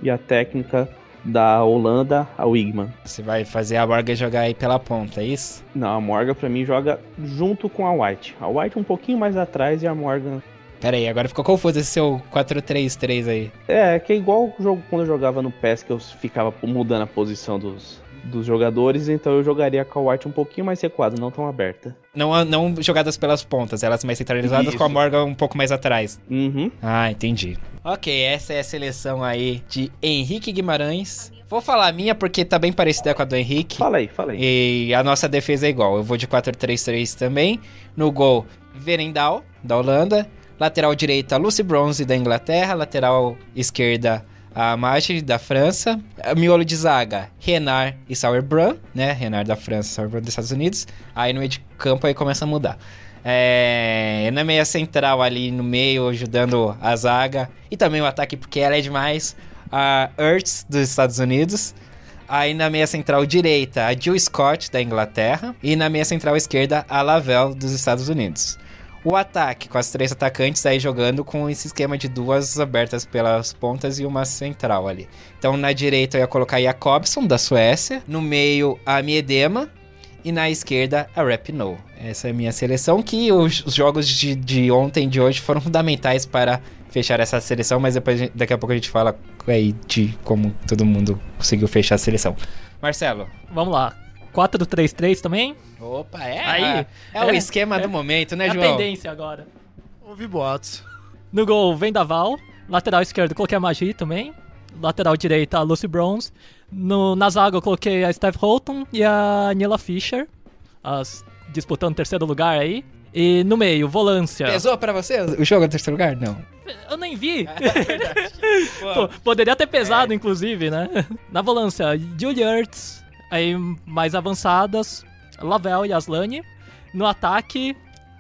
E a técnica da Holanda, a Wigman.
Você vai fazer a Morgan jogar aí pela ponta, é isso?
Não, a Morgan pra mim joga junto com a White. A White um pouquinho mais atrás e a Morgan
Pera aí, agora ficou confuso esse seu 4-3-3 aí.
É, que é igual o jogo quando eu jogava no PES, que eu ficava mudando a posição dos, dos jogadores, então eu jogaria com a White um pouquinho mais recuado, não tão aberta.
Não, não jogadas pelas pontas, elas mais centralizadas
Isso.
com a Morgan um pouco mais atrás.
Uhum.
Ah, entendi. Ok, essa é a seleção aí de Henrique Guimarães. Vou falar a minha porque tá bem parecida com a do Henrique.
Fala aí, fala aí.
E a nossa defesa é igual. Eu vou de 4-3-3 também. No gol, Verendal, da Holanda. Lateral direita, Lucy Bronze, da Inglaterra. Lateral esquerda, a Marge, da França. Miolo de zaga, Renard e Sauerbrunn, né? Renard da França, Sauerbrunn dos Estados Unidos. Aí no meio de campo aí começa a mudar. É, na meia central ali no meio, ajudando a zaga. E também o ataque, porque ela é demais. A Ertz, dos Estados Unidos. Aí na meia central direita, a Jill Scott, da Inglaterra. E na meia central esquerda, a Lavelle, dos Estados Unidos. O ataque, com as três atacantes aí jogando com esse esquema de duas abertas pelas pontas e uma central ali. Então na direita eu ia colocar a Jacobson, da Suécia. No meio, a Miedema. E na esquerda, a Rapinoe. Essa é a minha seleção, que os, os jogos de, de ontem e de hoje foram fundamentais para fechar essa seleção, mas depois, daqui a pouco a gente fala aí de como todo mundo conseguiu fechar a seleção. Marcelo.
Vamos lá. 4-3-3 também?
Opa, é?
Aí,
é, o
é,
esquema
é.
do momento, né,
é a
João?
tendência agora.
Ouvi boatos.
No gol, Vendaval. Lateral esquerdo, coloquei a Magi também. Lateral direita, a Lucy Bronze. No, na zaga, eu coloquei a Steph Holton e a Nila Fischer. As disputando terceiro lugar aí. E no meio, volância.
Pesou pra você o jogo no terceiro lugar? Não.
Eu nem vi.
Pô,
Pô, poderia ter pesado, inclusive, né? Na volância, Julie Ertz, aí mais avançadas, Lavelle e Aslane. No ataque,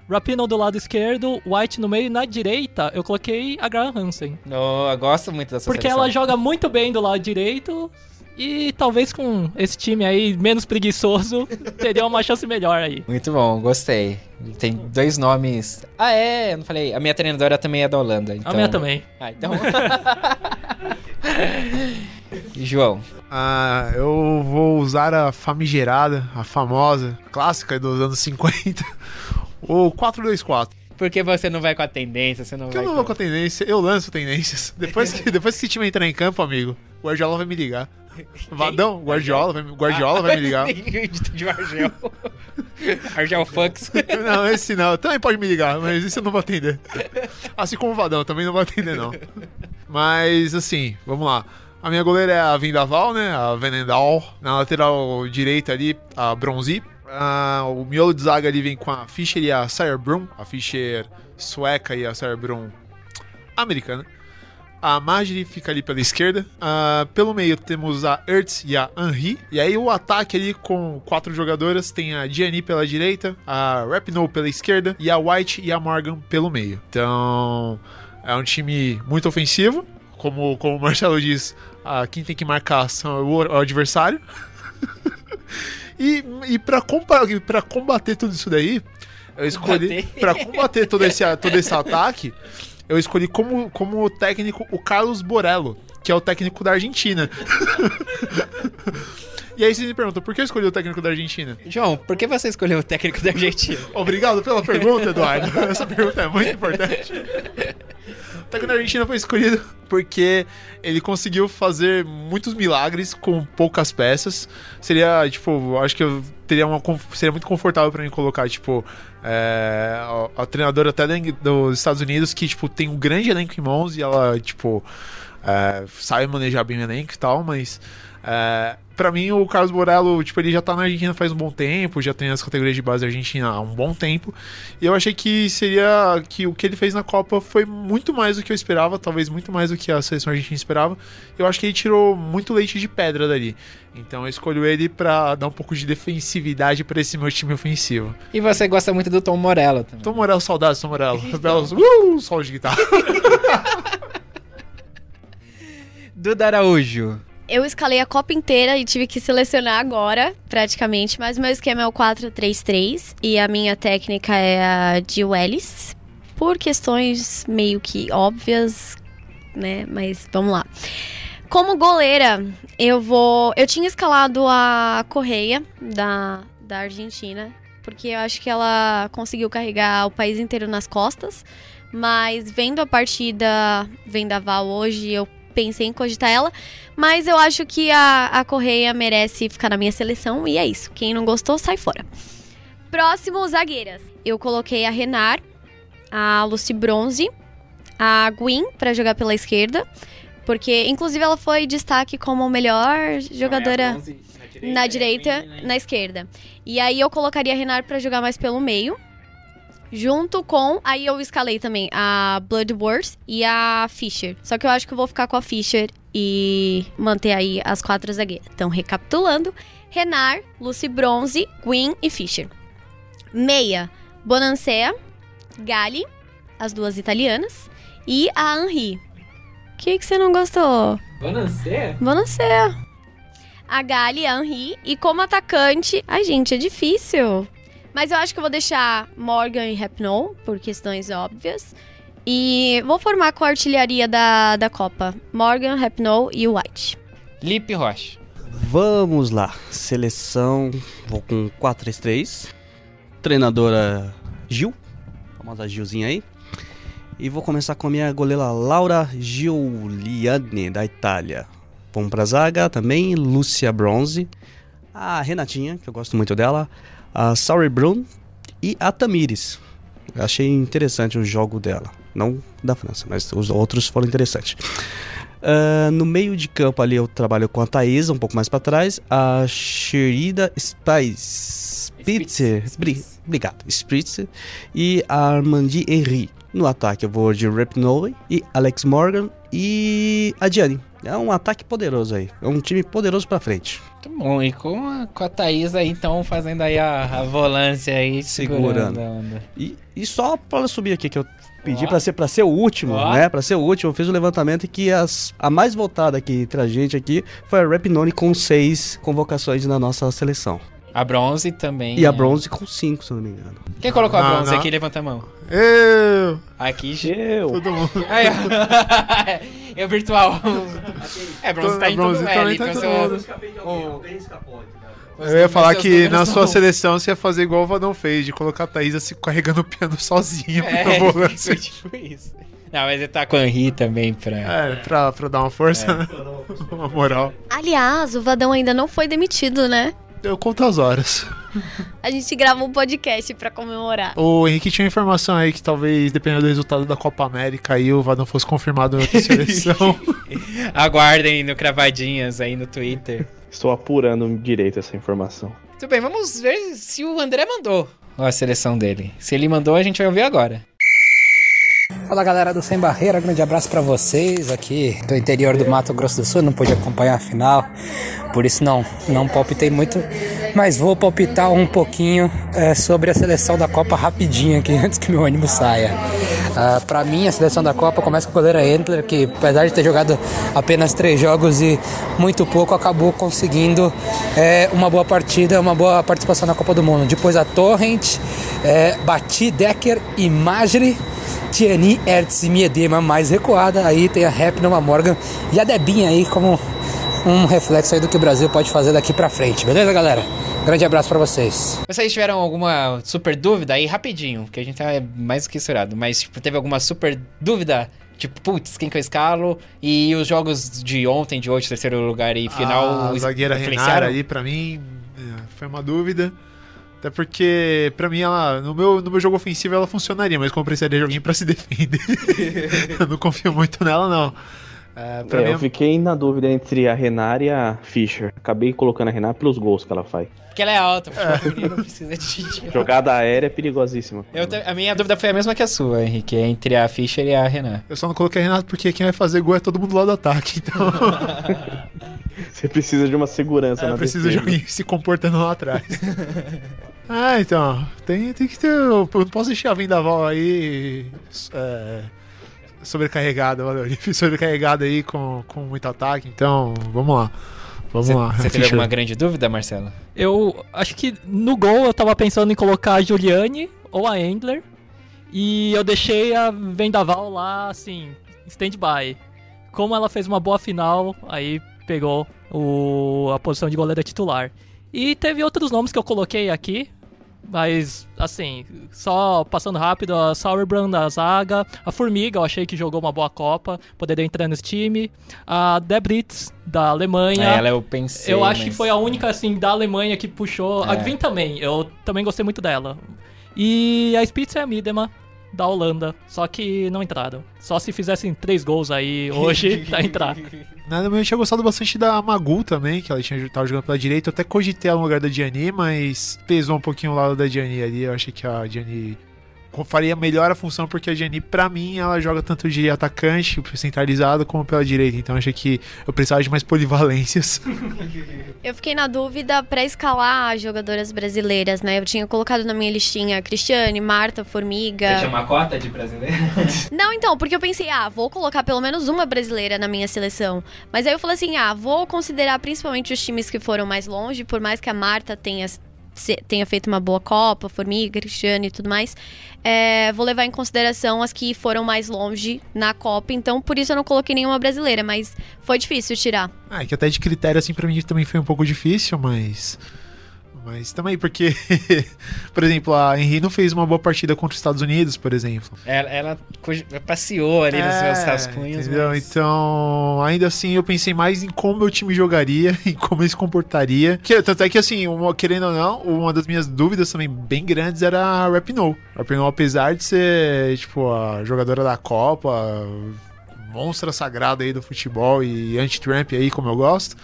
Rapino do lado esquerdo, White no meio. E na direita, eu coloquei a Graham Hansen.
no, eu gosto muito dessa
Porque
seleção.
ela joga muito bem do lado direito. E talvez com esse time aí menos preguiçoso, teria uma chance melhor aí.
Muito bom, gostei. Tem dois nomes. Ah, é, eu não falei. A minha treinadora também é da Holanda. Então...
A minha também.
Ah, então. João.
Ah, eu vou usar a famigerada, a famosa, clássica dos anos 50, o 424.
Por que você não vai com a tendência? Você não
Porque
vai
eu não vou com a tendência, eu lanço tendências. Depois que, depois que esse time entrar em campo, amigo, o Guardiola vai me ligar. Vadão, Guardiola, vai, Guardiola vai me ligar.
de Argel. Argel Fux.
Não, esse não. Também pode me ligar, mas esse eu não vou atender. Assim como o Vadão, também não vou atender, não. Mas, assim, vamos lá. A minha goleira é a Vindaval, né? A Venendal. Na lateral direita ali, a Bronzi. Ah, o miolo de zaga ali vem com a Fischer e a Sayerbrum. A Fischer sueca e a Sayerbrum americana. A Marjorie fica ali pela esquerda. Ah, pelo meio temos a Ertz e a Henri. E aí o ataque ali com quatro jogadoras tem a Gianni pela direita, a Rapinoe pela esquerda e a White e a Morgan pelo meio. Então é um time muito ofensivo. Como, como o Marcelo diz, ah, quem tem que marcar são o, o adversário. e e para combater, combater tudo isso daí, eu escolhi. Pra combater todo esse, todo esse ataque, eu escolhi como, como técnico o Carlos Borello, que é o técnico da Argentina. e aí você me pergunta, por que eu escolhi o técnico da Argentina?
João, por que você escolheu o técnico da Argentina?
Obrigado pela pergunta, Eduardo. Essa pergunta é muito importante. Técnico da Argentina foi escolhido porque ele conseguiu fazer muitos milagres com poucas peças. Seria, tipo, acho que eu teria uma, seria muito confortável pra mim colocar, tipo, é, a, a treinadora até dos Estados Unidos que, tipo, tem um grande elenco em mãos e ela, tipo, é, sabe manejar bem o elenco e tal, mas é, para mim o Carlos Borello, tipo, ele já tá na Argentina faz um bom tempo, já tem as categorias de base da Argentina há um bom tempo, e eu achei que seria que o que ele fez na Copa foi muito mais do que eu esperava, talvez muito mais do que a seleção argentina esperava. Eu acho que ele tirou muito leite de pedra dali. Então eu escolho ele pra dar um pouco de defensividade pra esse meu time ofensivo.
E você gosta muito do Tom Morello também.
Tom Morello, saudades, Tom Morello. Belos, uh, solo de guitarra.
Duda Araújo.
Eu escalei a Copa inteira e tive que selecionar agora, praticamente, mas meu esquema é o 4-3-3 e a minha técnica é a de Wellis, por questões meio que óbvias, né? Mas vamos lá. Como goleira, eu vou. Eu tinha escalado a Correia da, da Argentina, porque eu acho que ela conseguiu carregar o país inteiro nas costas. Mas vendo a partida Vendaval hoje, eu pensei em cogitar ela. Mas eu acho que a, a Correia merece ficar na minha seleção e é isso. Quem não gostou, sai fora. Próximo, zagueiras. Eu coloquei a Renar, a Lucy Bronze, a Gwen pra jogar pela esquerda. Porque, inclusive, ela foi destaque como melhor jogadora na direita, na esquerda. E aí eu colocaria a Renar pra jogar mais pelo meio. Junto com. Aí eu escalei também a Blood Wars e a Fisher. Só que eu acho que eu vou ficar com a Fisher e manter aí as quatro zagueiras. Então, recapitulando: Renar, Lucy Bronze, Gwen e Fisher. Meia: Bonancea, Gali, as duas italianas, e a Henri. O que, que você não gostou?
Bonancea?
Bonancea. A Gali, a Henri. E como atacante. Ai, gente, é difícil. Mas eu acho que eu vou deixar Morgan e Rapinoe, por questões óbvias. E vou formar com a artilharia da, da Copa. Morgan, Rapinoe e White.
Lipe Rocha.
Vamos lá. Seleção. Vou com 4-3-3. Treinadora Gil. Famosa Gilzinha aí. E vou começar com a minha goleira Laura Giuliani, da Itália. Vamos pra zaga também. Lúcia Bronze. A Renatinha, que eu gosto muito dela. A Sauri Brun. E a Tamires. Achei interessante o jogo dela. Não da França, mas os outros foram interessantes. Ah, no meio de campo ali eu trabalho com a Thaisa, um pouco mais pra trás. A Sherida Spice. Spitzer. Bri- Obrigado. Spritzer. E Armandi Henry. No ataque eu vou de Rapinoe e Alex Morgan e a Gianni. É um ataque poderoso aí. É um time poderoso pra frente.
Muito bom. E com a, com a Thaís aí, então, fazendo aí a, a volância aí, segurando.
Segurando. E, e só pra subir aqui que eu pedi
Ó.
pra ser para ser o último,
Ó.
né? Pra ser o último, eu fiz o levantamento e que as, a mais votada aqui entre a gente aqui foi a Rapinone com seis convocações na nossa seleção.
A bronze também.
E a
é.
bronze com cinco, se eu não me engano.
Quem colocou a
Não,
bronze
não.
aqui? Levanta a mão.
Eu,
Aqui,
Eu.
todo mundo.
Aí, é o virtual. É, bronze tá em
Bronze
É,
tá em
então
todo mundo.
o-
Eu ia falar que na sua seleção você ia fazer igual o Vadão fez, de colocar a Thaís assim, carregando o piano sozinha
É,
na volância.
foi tipo isso. Não, mas ele tá com o Henry também pra.
É, pra, pra dar uma força, né? Uma moral.
Aliás, o Vadão ainda não foi demitido, né?
Eu conto as horas.
A gente grava um podcast pra comemorar.
O Henrique tinha informação aí que talvez, dependendo do resultado da Copa América, aí o Vadão fosse confirmado na outra seleção.
Aguardem no Cravadinhas aí no Twitter.
Estou apurando direito essa informação.
Tudo bem, vamos ver se o André mandou a seleção dele. Se ele mandou, a gente vai ouvir agora.
Fala galera do Sem Barreira, grande abraço para vocês aqui do interior do Mato Grosso do Sul, não pude acompanhar a final, por isso não, não palpitei muito, mas vou palpitar um pouquinho é, sobre a seleção da Copa rapidinho aqui, antes que meu ônibus saia. Uh, para mim, a seleção da Copa começa com o goleiro Endler, que apesar de ter jogado apenas três jogos e muito pouco, acabou conseguindo é, uma boa partida, uma boa participação na Copa do Mundo. Depois a Torrent, é, Bati, Decker e Magri. Tiani Ertz e Miedema mais recuada. Aí tem a Rap Nova Morgan e a Debinha aí como um reflexo aí do que o Brasil pode fazer daqui pra frente. Beleza, galera? Grande abraço para vocês.
Vocês tiveram alguma super dúvida aí rapidinho, porque a gente tá mais do que estourado, mas tipo, teve alguma super dúvida? Tipo, putz, quem que eu escalo? E os jogos de ontem, de hoje, terceiro lugar e final.
A zagueira Renara aí, pra mim, é, foi uma dúvida. Até porque, pra mim, ela no meu, no meu jogo ofensivo ela funcionaria, mas como eu precisaria de alguém pra se defender, eu não confio muito nela, não.
É, é, mim... Eu fiquei na dúvida entre a Renar e a Fischer. Acabei colocando a Renar pelos gols que ela faz.
Porque ela é alta, é. não precisa
de Jogada aérea é perigosíssima.
Eu, a minha dúvida foi a mesma que a sua, Henrique, entre a Fischer e a Renar.
Eu só não coloquei a Renar porque quem vai fazer gol é todo mundo lá do ataque, então.
Você precisa de uma segurança
é,
na
precisa de alguém se comportando lá atrás. Ah, então. Tem, tem que ter. Eu não posso deixar a vendaval aí. É, sobrecarregada, valeu. Sobrecarregada aí com, com muito ataque. Então, vamos lá. Vamos
cê,
lá.
Você teve alguma grande dúvida, Marcelo?
Eu acho que no gol eu tava pensando em colocar a Juliane ou a Endler. E eu deixei a Vendaval lá, assim, stand-by. Como ela fez uma boa final, aí pegou o, a posição de goleira titular. E teve outros nomes que eu coloquei aqui, mas, assim, só passando rápido, a Sauerbrand da zaga, a Formiga, eu achei que jogou uma boa Copa, poderia entrar nesse time. A Debritz, da Alemanha.
É, ela eu pensei.
Eu acho mas... que foi a única, assim, da Alemanha que puxou. É. A Gvin também, eu também gostei muito dela. E a Spitz é a Midema, da Holanda. Só que não entraram. Só se fizessem três gols aí hoje pra entrar.
Nada, mas eu tinha gostado bastante da Magu também, que ela tinha, tava jogando pela direita. Eu até cogitei ela no lugar da Diani, mas pesou um pouquinho o lado da Diani ali. Eu achei que a Diani faria melhor a função, porque a Jenny, pra mim, ela joga tanto de atacante, centralizado, como pela direita. Então achei que eu precisava de mais polivalências.
Eu fiquei na dúvida para escalar as jogadoras brasileiras, né? Eu tinha colocado na minha listinha Cristiane, Marta, Formiga.
Você tinha uma cota de brasileira?
Não, então, porque eu pensei, ah, vou colocar pelo menos uma brasileira na minha seleção. Mas aí eu falei assim, ah, vou considerar principalmente os times que foram mais longe, por mais que a Marta tenha tenha feito uma boa Copa, Formiga, Cristiano e tudo mais. É, vou levar em consideração as que foram mais longe na Copa, então por isso eu não coloquei nenhuma brasileira, mas foi difícil tirar.
Ah, é que até de critério assim pra mim também foi um pouco difícil, mas mas também porque, por exemplo, a Henry não fez uma boa partida contra os Estados Unidos, por exemplo.
Ela, ela passeou ali é, nos seus rascunhos.
Entendeu? Mas... Então, ainda assim, eu pensei mais em como meu time jogaria, em como ele se comportaria. Que, tanto é que, assim, uma, querendo ou não, uma das minhas dúvidas também bem grandes era a Rapinoe. A Rapinoe, apesar de ser, tipo, a jogadora da Copa, monstra sagrada aí do futebol e anti-Trump aí, como eu gosto,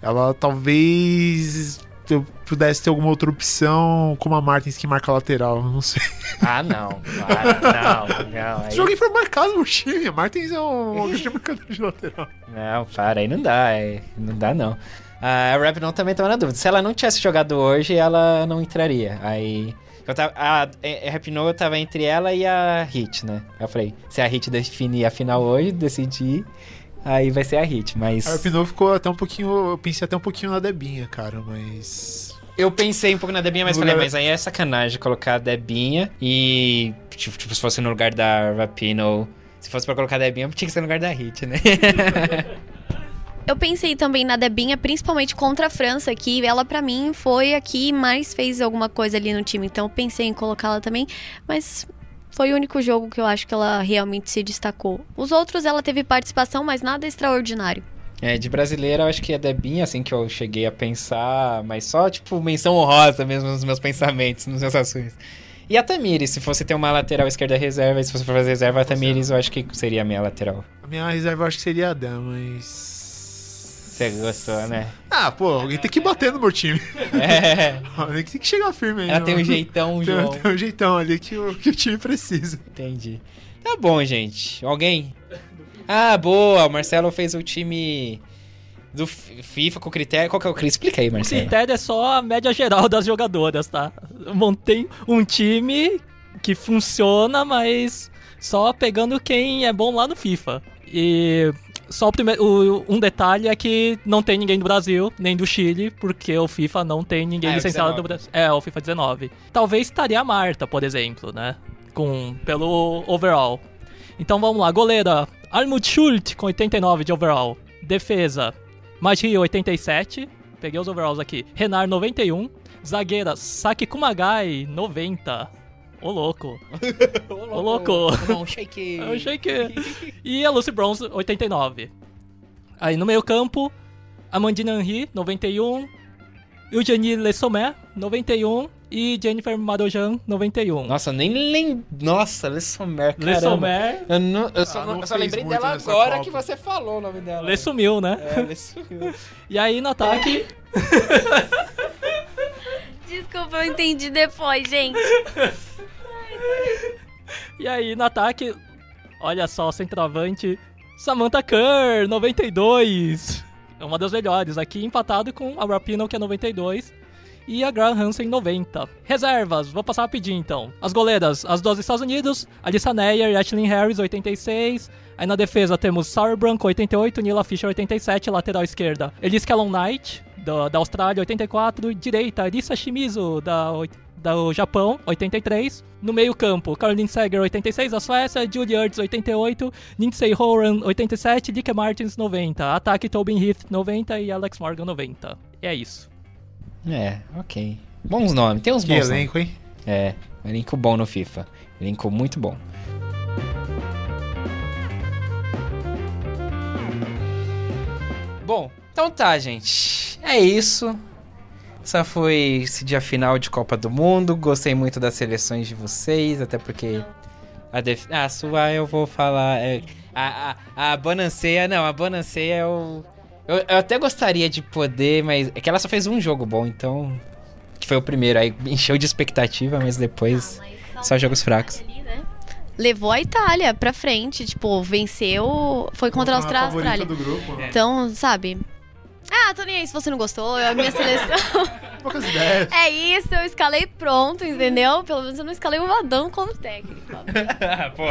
ela talvez eu pudesse ter alguma outra opção, como a Martins que marca lateral, não sei.
Ah, não. Para, não, não.
Aí... Joguei foi marcado no time. A Martins é um grande marcador de lateral.
Não, para, aí não dá. É, não dá, não. A Rap não também tava na dúvida. Se ela não tivesse jogado hoje, ela não entraria. Aí. Eu tava, a, eu tava entre ela e a Hit, né? Eu falei, se a Hit definir a final hoje, decidi aí vai ser a hit, mas.
A Pinot ficou até um pouquinho. Eu pensei até um pouquinho na Debinha, cara, mas.
Eu pensei um pouco na Debinha, mas no falei, lugar... mas aí é sacanagem colocar a Debinha e. Tipo, tipo, se fosse no lugar da Rapino. Se fosse pra colocar a Debinha, tinha que ser no lugar da Hit, né?
Eu pensei também na Debinha, principalmente contra a França, que ela para mim foi a que mais fez alguma coisa ali no time. Então eu pensei em colocá-la também, mas Foi o único jogo que eu acho que ela realmente se destacou. Os outros ela teve participação, mas nada extraordinário.
É, de brasileira eu acho que é Debinha, assim, que eu cheguei a pensar, mas só, tipo, menção honrosa mesmo nos meus pensamentos, nos meus ações. E a Tamires, se fosse ter uma lateral esquerda reserva, e se fosse for fazer reserva, a Tamires eu acho que seria a minha lateral.
A minha reserva eu acho que seria a Dan, mas.
Você gostou, né?
Ah, pô, alguém tem que bater no meu time.
É.
Alguém tem que chegar firme aí.
Ela tem um jeitão,
Tem,
João.
tem um jeitão ali que o, que o time precisa.
Entendi. Tá bom, gente. Alguém? Ah, boa. O Marcelo fez o time do FIFA com critério. Qual que é o critério? Explica aí,
O
Marcelo.
critério é só a média geral das jogadoras, tá? Eu montei um time que funciona, mas só pegando quem é bom lá no FIFA. E só o primeiro, o- um detalhe é que não tem ninguém do Brasil, nem do Chile, porque o FIFA não tem ninguém
é
licenciado
19.
do Brasil. É, o FIFA 19. Talvez estaria a Marta, por exemplo, né? Com, pelo overall. Então vamos lá, goleira, Almut Schult com 89 de overall. Defesa, Magi 87. Peguei os overalls aqui. Renar 91. Zagueira, Saki Kumagai 90. Ô louco. Ô louco.
Não, shake.
Eu achei que. E a Lucy Bronze 89. Aí no meio campo, Amandine Henry 91. Eugenie Le Sommer 91. E Jennifer Marojan 91.
Nossa, nem lembro. Nossa, Le Sommer,
Le
caramba.
Sommer.
Eu, não, eu só,
Ah, não
eu só lembrei dela agora
Copa.
que você falou o nome dela.
Le sumiu, né?
É, Le sumiu.
E aí no ataque.
Desculpa, eu entendi depois, gente.
E aí, no ataque, olha só, centroavante, Samantha Kerr, 92. É uma das melhores. Aqui empatado com a Rapino, que é 92. E a Graham Hansen, 90. Reservas, vou passar rapidinho então. As goleiras, as duas dos Estados Unidos, Alissa Neyer e Ashley Harris, 86. Aí na defesa temos Sauerbrunn, com 88, Nila Fischer, 87. Lateral esquerda, Elise Callum Knight, da, da Austrália, 84. Direita, Arisa Shimizu, da, do Japão, 83. No meio-campo, Caroline Seger, 86, da Suécia, Julie Ertz, 88, Lindsay Horan, 87, Dick Martins, 90. Ataque, Tobin Heath, 90 e Alex Morgan, 90. E é isso.
É, ok. Bons nomes, tem uns
Que
bons nomes.
elenco, hein?
É, elenco bom no FIFA. Elenco muito bom. Bom, então tá, gente. É isso. Essa foi esse dia final de Copa do Mundo. Gostei muito das seleções de vocês, até porque. A, def... ah, a sua eu vou falar. é, a, a, a Bonanceia, não, a Bonanceia eu, eu. Eu até gostaria de poder, mas. É que ela só fez um jogo bom, então. Que foi o primeiro, aí encheu de expectativa, mas depois. Só jogos fracos.
Levou a Itália pra frente, tipo, venceu. Foi contra a
Contra a
Austrália.
grupo. né?
Então, sabe? Ah, tô nem aí se você não gostou, é a minha seleção.
Poucas ideias.
é isso, eu escalei pronto, entendeu? Pelo menos eu não escalei o Vadão como técnico.
Pô,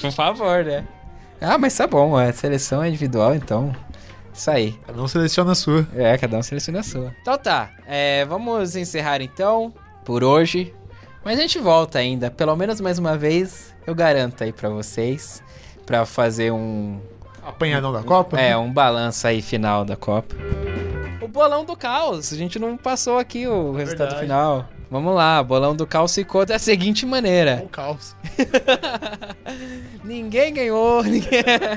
por favor, né? Ah, mas tá bom, a seleção é individual, então. Isso aí.
Não seleciona a sua.
É, cada um seleciona a sua. Então tá, é, vamos encerrar então, por hoje. Mas a gente volta ainda, pelo menos mais uma vez, eu garanto aí pra vocês, pra fazer um,
Apanhadão da Copa?
é, um balanço aí final da Copa. O bolão do caos, a gente não passou aqui o resultado
Verdade.
final. Vamos lá, o bolão do caos ficou da seguinte maneira.
Um caos.
Ninguém ganhou. Ninguém...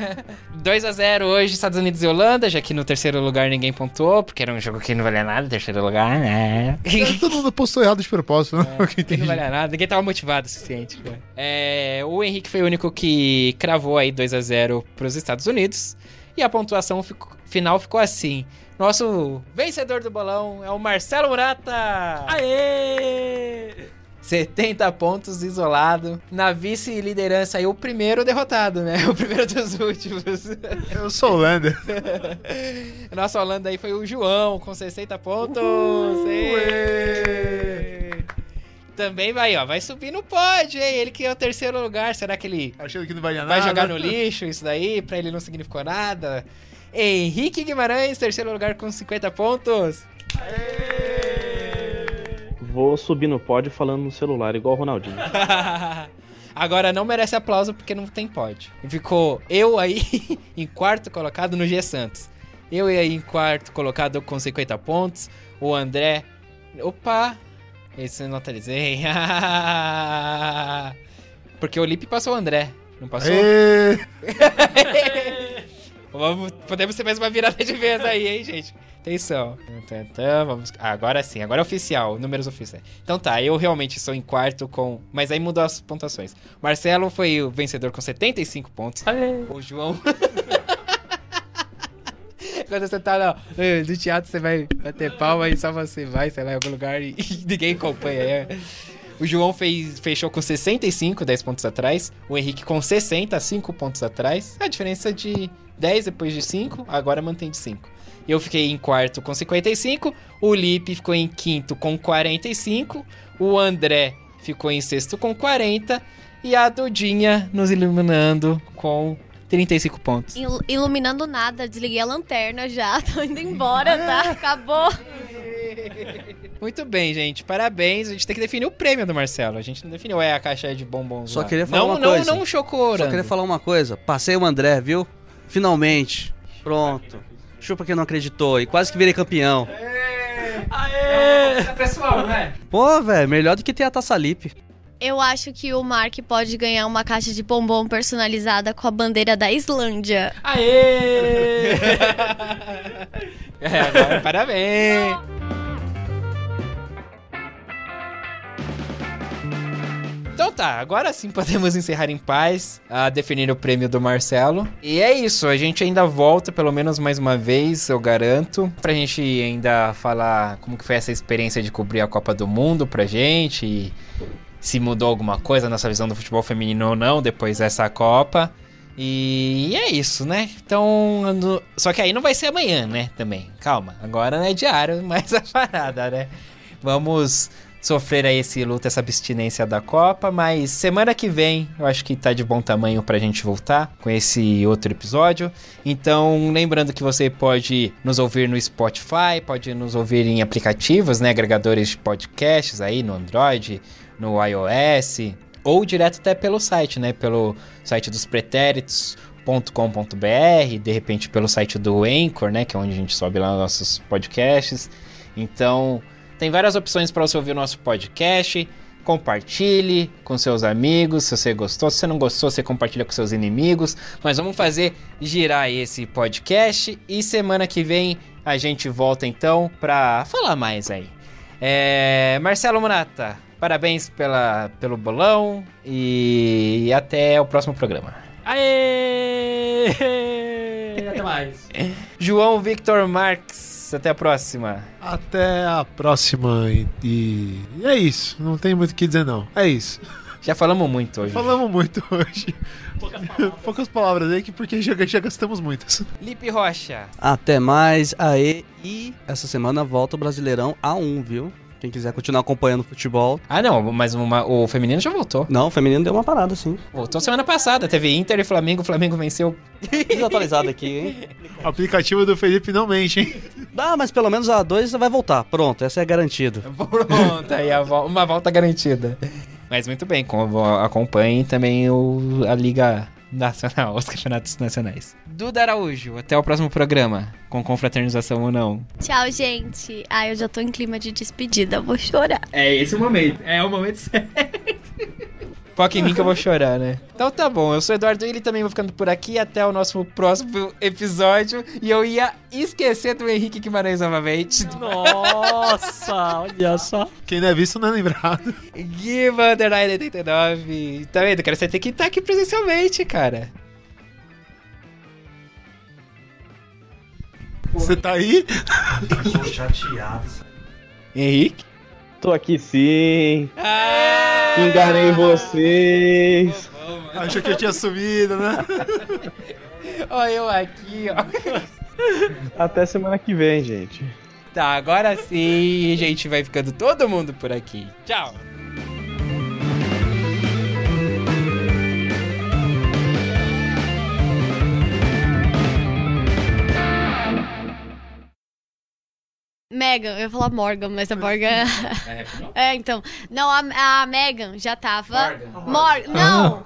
2 a 0 hoje, Estados Unidos e Holanda, já que no terceiro lugar ninguém pontuou, porque era um jogo que não valia nada, terceiro lugar, né?
Todo mundo postou errado de propósito, né? Entendi.
não valia nada, ninguém tava motivado o suficiente. cara. É, o Henrique foi o único que cravou aí 2 a 0 pros Estados Unidos. E a pontuação ficou- final ficou assim. Nosso vencedor do bolão é o Marcelo Murata!
Aê!
70 pontos isolado. Na vice-liderança aí, o primeiro derrotado, né? O primeiro dos últimos.
Eu sou Holanda.
Nossa Holanda aí foi o João, com 60 pontos. Ê! Também vai, ó, vai subir no pódio, hein? Ele que é o terceiro lugar. Será que ele
Achando que não valia
vai
nada.
jogar no lixo isso daí? Pra ele não significou nada? Henrique Guimarães, terceiro lugar com 50 pontos.
Vou subir no pódio falando no celular, igual o Ronaldinho.
Agora não merece aplauso porque não tem pódio. E ficou eu aí em quarto colocado no G Santos. Eu aí em quarto colocado com 50 pontos. O André. Opa! Esse eu não atualizei. Porque o Lipe passou o André. Não passou? Vamos, podemos ter mais uma virada de vez aí, hein, gente? Atenção. Tan, Vamos... ah, agora sim, agora é oficial, números oficiais. Então tá, eu realmente sou em quarto com. Mas aí mudou as pontuações. Marcelo foi o vencedor com 75 pontos.
Aê.
O João. Quando você tá no, no teatro, você vai bater palma e só você vai, sei lá, em algum lugar e, e ninguém acompanha. é. O João fez, fechou com 65, 10 pontos atrás. O Henrique com 60, 5 pontos atrás. A diferença de 10 depois de 5, agora mantém de 5. Eu fiquei em quarto com 55. O Lipe ficou em quinto com 45. O André ficou em sexto com 40. E a Dudinha nos iluminando com 35 pontos.
Il- iluminando nada, desliguei a lanterna já, tô indo embora, tá? Acabou.
Muito bem, gente. Parabéns. A gente tem que definir o prêmio do Marcelo. A gente não definiu. É a caixa de bombons.
Só
lá.
queria falar
não,
uma
não,
coisa.
Não, chocou,
Só queria falar uma coisa. Passei o André, viu? Finalmente. Pronto. Chupa quem não acreditou. E quase que virei campeão.
Aê!
pessoal, né?
Pô, velho, melhor do que ter a taça Lipe.
Eu acho que o Mark pode ganhar uma caixa de bombom personalizada com a bandeira da Islândia.
Aê!
É, agora, parabéns. Então tá, agora sim podemos encerrar em paz a definir o prêmio do Marcelo. E é isso, a gente ainda volta pelo menos mais uma vez, eu garanto, pra gente ainda falar como que foi essa experiência de cobrir a Copa do Mundo pra gente e se mudou alguma coisa na nossa visão do futebol feminino ou não depois dessa Copa. E é isso, né? Então, só que aí não vai ser amanhã, né? Também. Calma, agora não é diário, mais a parada, né? Vamos sofrer aí esse luto, essa abstinência da Copa, mas semana que vem eu acho que tá de bom tamanho pra gente voltar com esse outro episódio. Então, lembrando que você pode nos ouvir no Spotify, pode nos ouvir em aplicativos, né, agregadores de podcasts aí no Android, no iOS, ou direto até pelo site, né, pelo site dos pretéritos.com.br, de repente pelo site do Anchor, né, que é onde a gente sobe lá os nossos podcasts. Então, tem várias opções para você ouvir o nosso podcast. Compartilhe com seus amigos se você gostou. Se você não gostou, você compartilha com seus inimigos. Mas vamos fazer girar esse podcast. E semana que vem a gente volta então para falar mais aí. É, Marcelo Monata, parabéns pela, pelo bolão e até o próximo programa.
Aê! Até mais.
João Victor Marques, até a próxima.
Até a próxima. E, e é isso. Não tem muito o que dizer, não. É isso.
Já falamos muito hoje.
Falamos muito hoje. Poucas palavras aí, que porque já, já gastamos muitas.
Lipe Rocha.
Até mais, aê. E essa semana volta o Brasileirão A1, viu? Quem quiser continuar acompanhando o futebol.
Ah, não, mas uma- o feminino já voltou.
Não, o feminino deu uma parada, sim.
Voltou semana passada. Teve Inter e Flamengo. O Flamengo venceu.
Desatualizado aqui, hein?
O aplicativo do Felipe não mente, hein?
Dá, mas pelo menos a 2 vai voltar. Pronto, essa é garantida.
Pronto, aí vol- uma volta garantida. Mas muito bem, com- acompanhem também o, a Liga Nacional, os campeonatos nacionais. Duda Araújo, até o próximo programa, com confraternização ou não.
Tchau, gente. Ah, eu já tô em clima de despedida, vou chorar.
É esse o momento, é o momento certo. Foca em mim que eu vou chorar, né? Então tá bom, eu sou o Eduardo Willi, também vou ficando por aqui. Até o nosso próximo episódio. E eu ia esquecer do Henrique Guimarães novamente.
Nossa, olha só.
Quem não é visto não é lembrado.
Guima Underline 89. Tá vendo? Você tem que estar aqui presencialmente, cara.
Você tá aí?
Tô chateado.
Henrique?
Tô aqui sim.
Ah!
Enganei vocês.
Achou que eu tinha sumido, né?
Olha eu aqui, ó.
Até semana que vem, gente.
Tá, agora sim, gente, vai ficando todo mundo por aqui. Tchau.
Megan, eu ia falar Morgan, mas a Morgan. é, então. Não, a, a Megan já tava. Morgan. Não!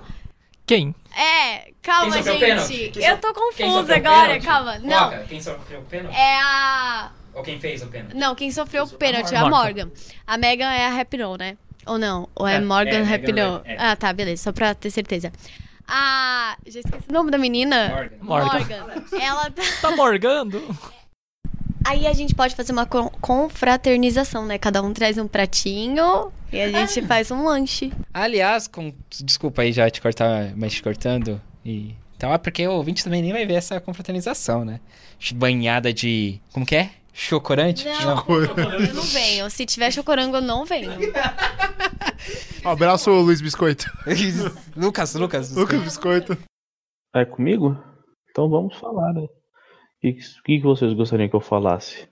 Quem?
É, calma, gente. Eu tô confusa agora, calma. Não.
Quem sofreu o pênalti?
É a.
Ou quem fez o pênalti?
Não, quem sofreu o pênalti é a
Morgan.
Morgan. A Megan é a Rap No, né? Ou não? Ou é,
É,
Morgan
é, é.
Ah, tá, beleza. Só pra ter certeza. Ah, já esqueci o nome da menina.
Morgan.
Ela tá...
Tá morgando?
Aí a gente pode fazer uma con- confraternização, né? Cada um traz um pratinho e a gente faz um lanche.
Aliás, com... desculpa aí já te cortar, mas te cortando e tal, é porque o ouvinte também nem vai ver essa confraternização, né? Banhada de. Como que é? Chocorante?
Não, eu não venho. Se tiver chocorango, eu não venho.
Um abraço, Luiz Biscoito.
Lucas, Lucas.
Lucas Biscoito.
É comigo? Então vamos falar, né? O que, que, vocês gostariam que eu falasse?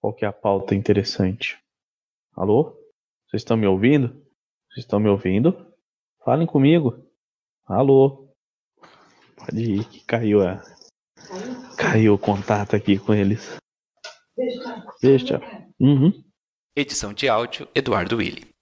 Qual que é a pauta interessante? Alô? Vocês estão me ouvindo? Vocês estão me ouvindo? Falem comigo. Alô? Pode ir, que caiu a. Caiu o contato aqui com eles. Deixa. Uhum.
Edição de áudio, Eduardo Willi.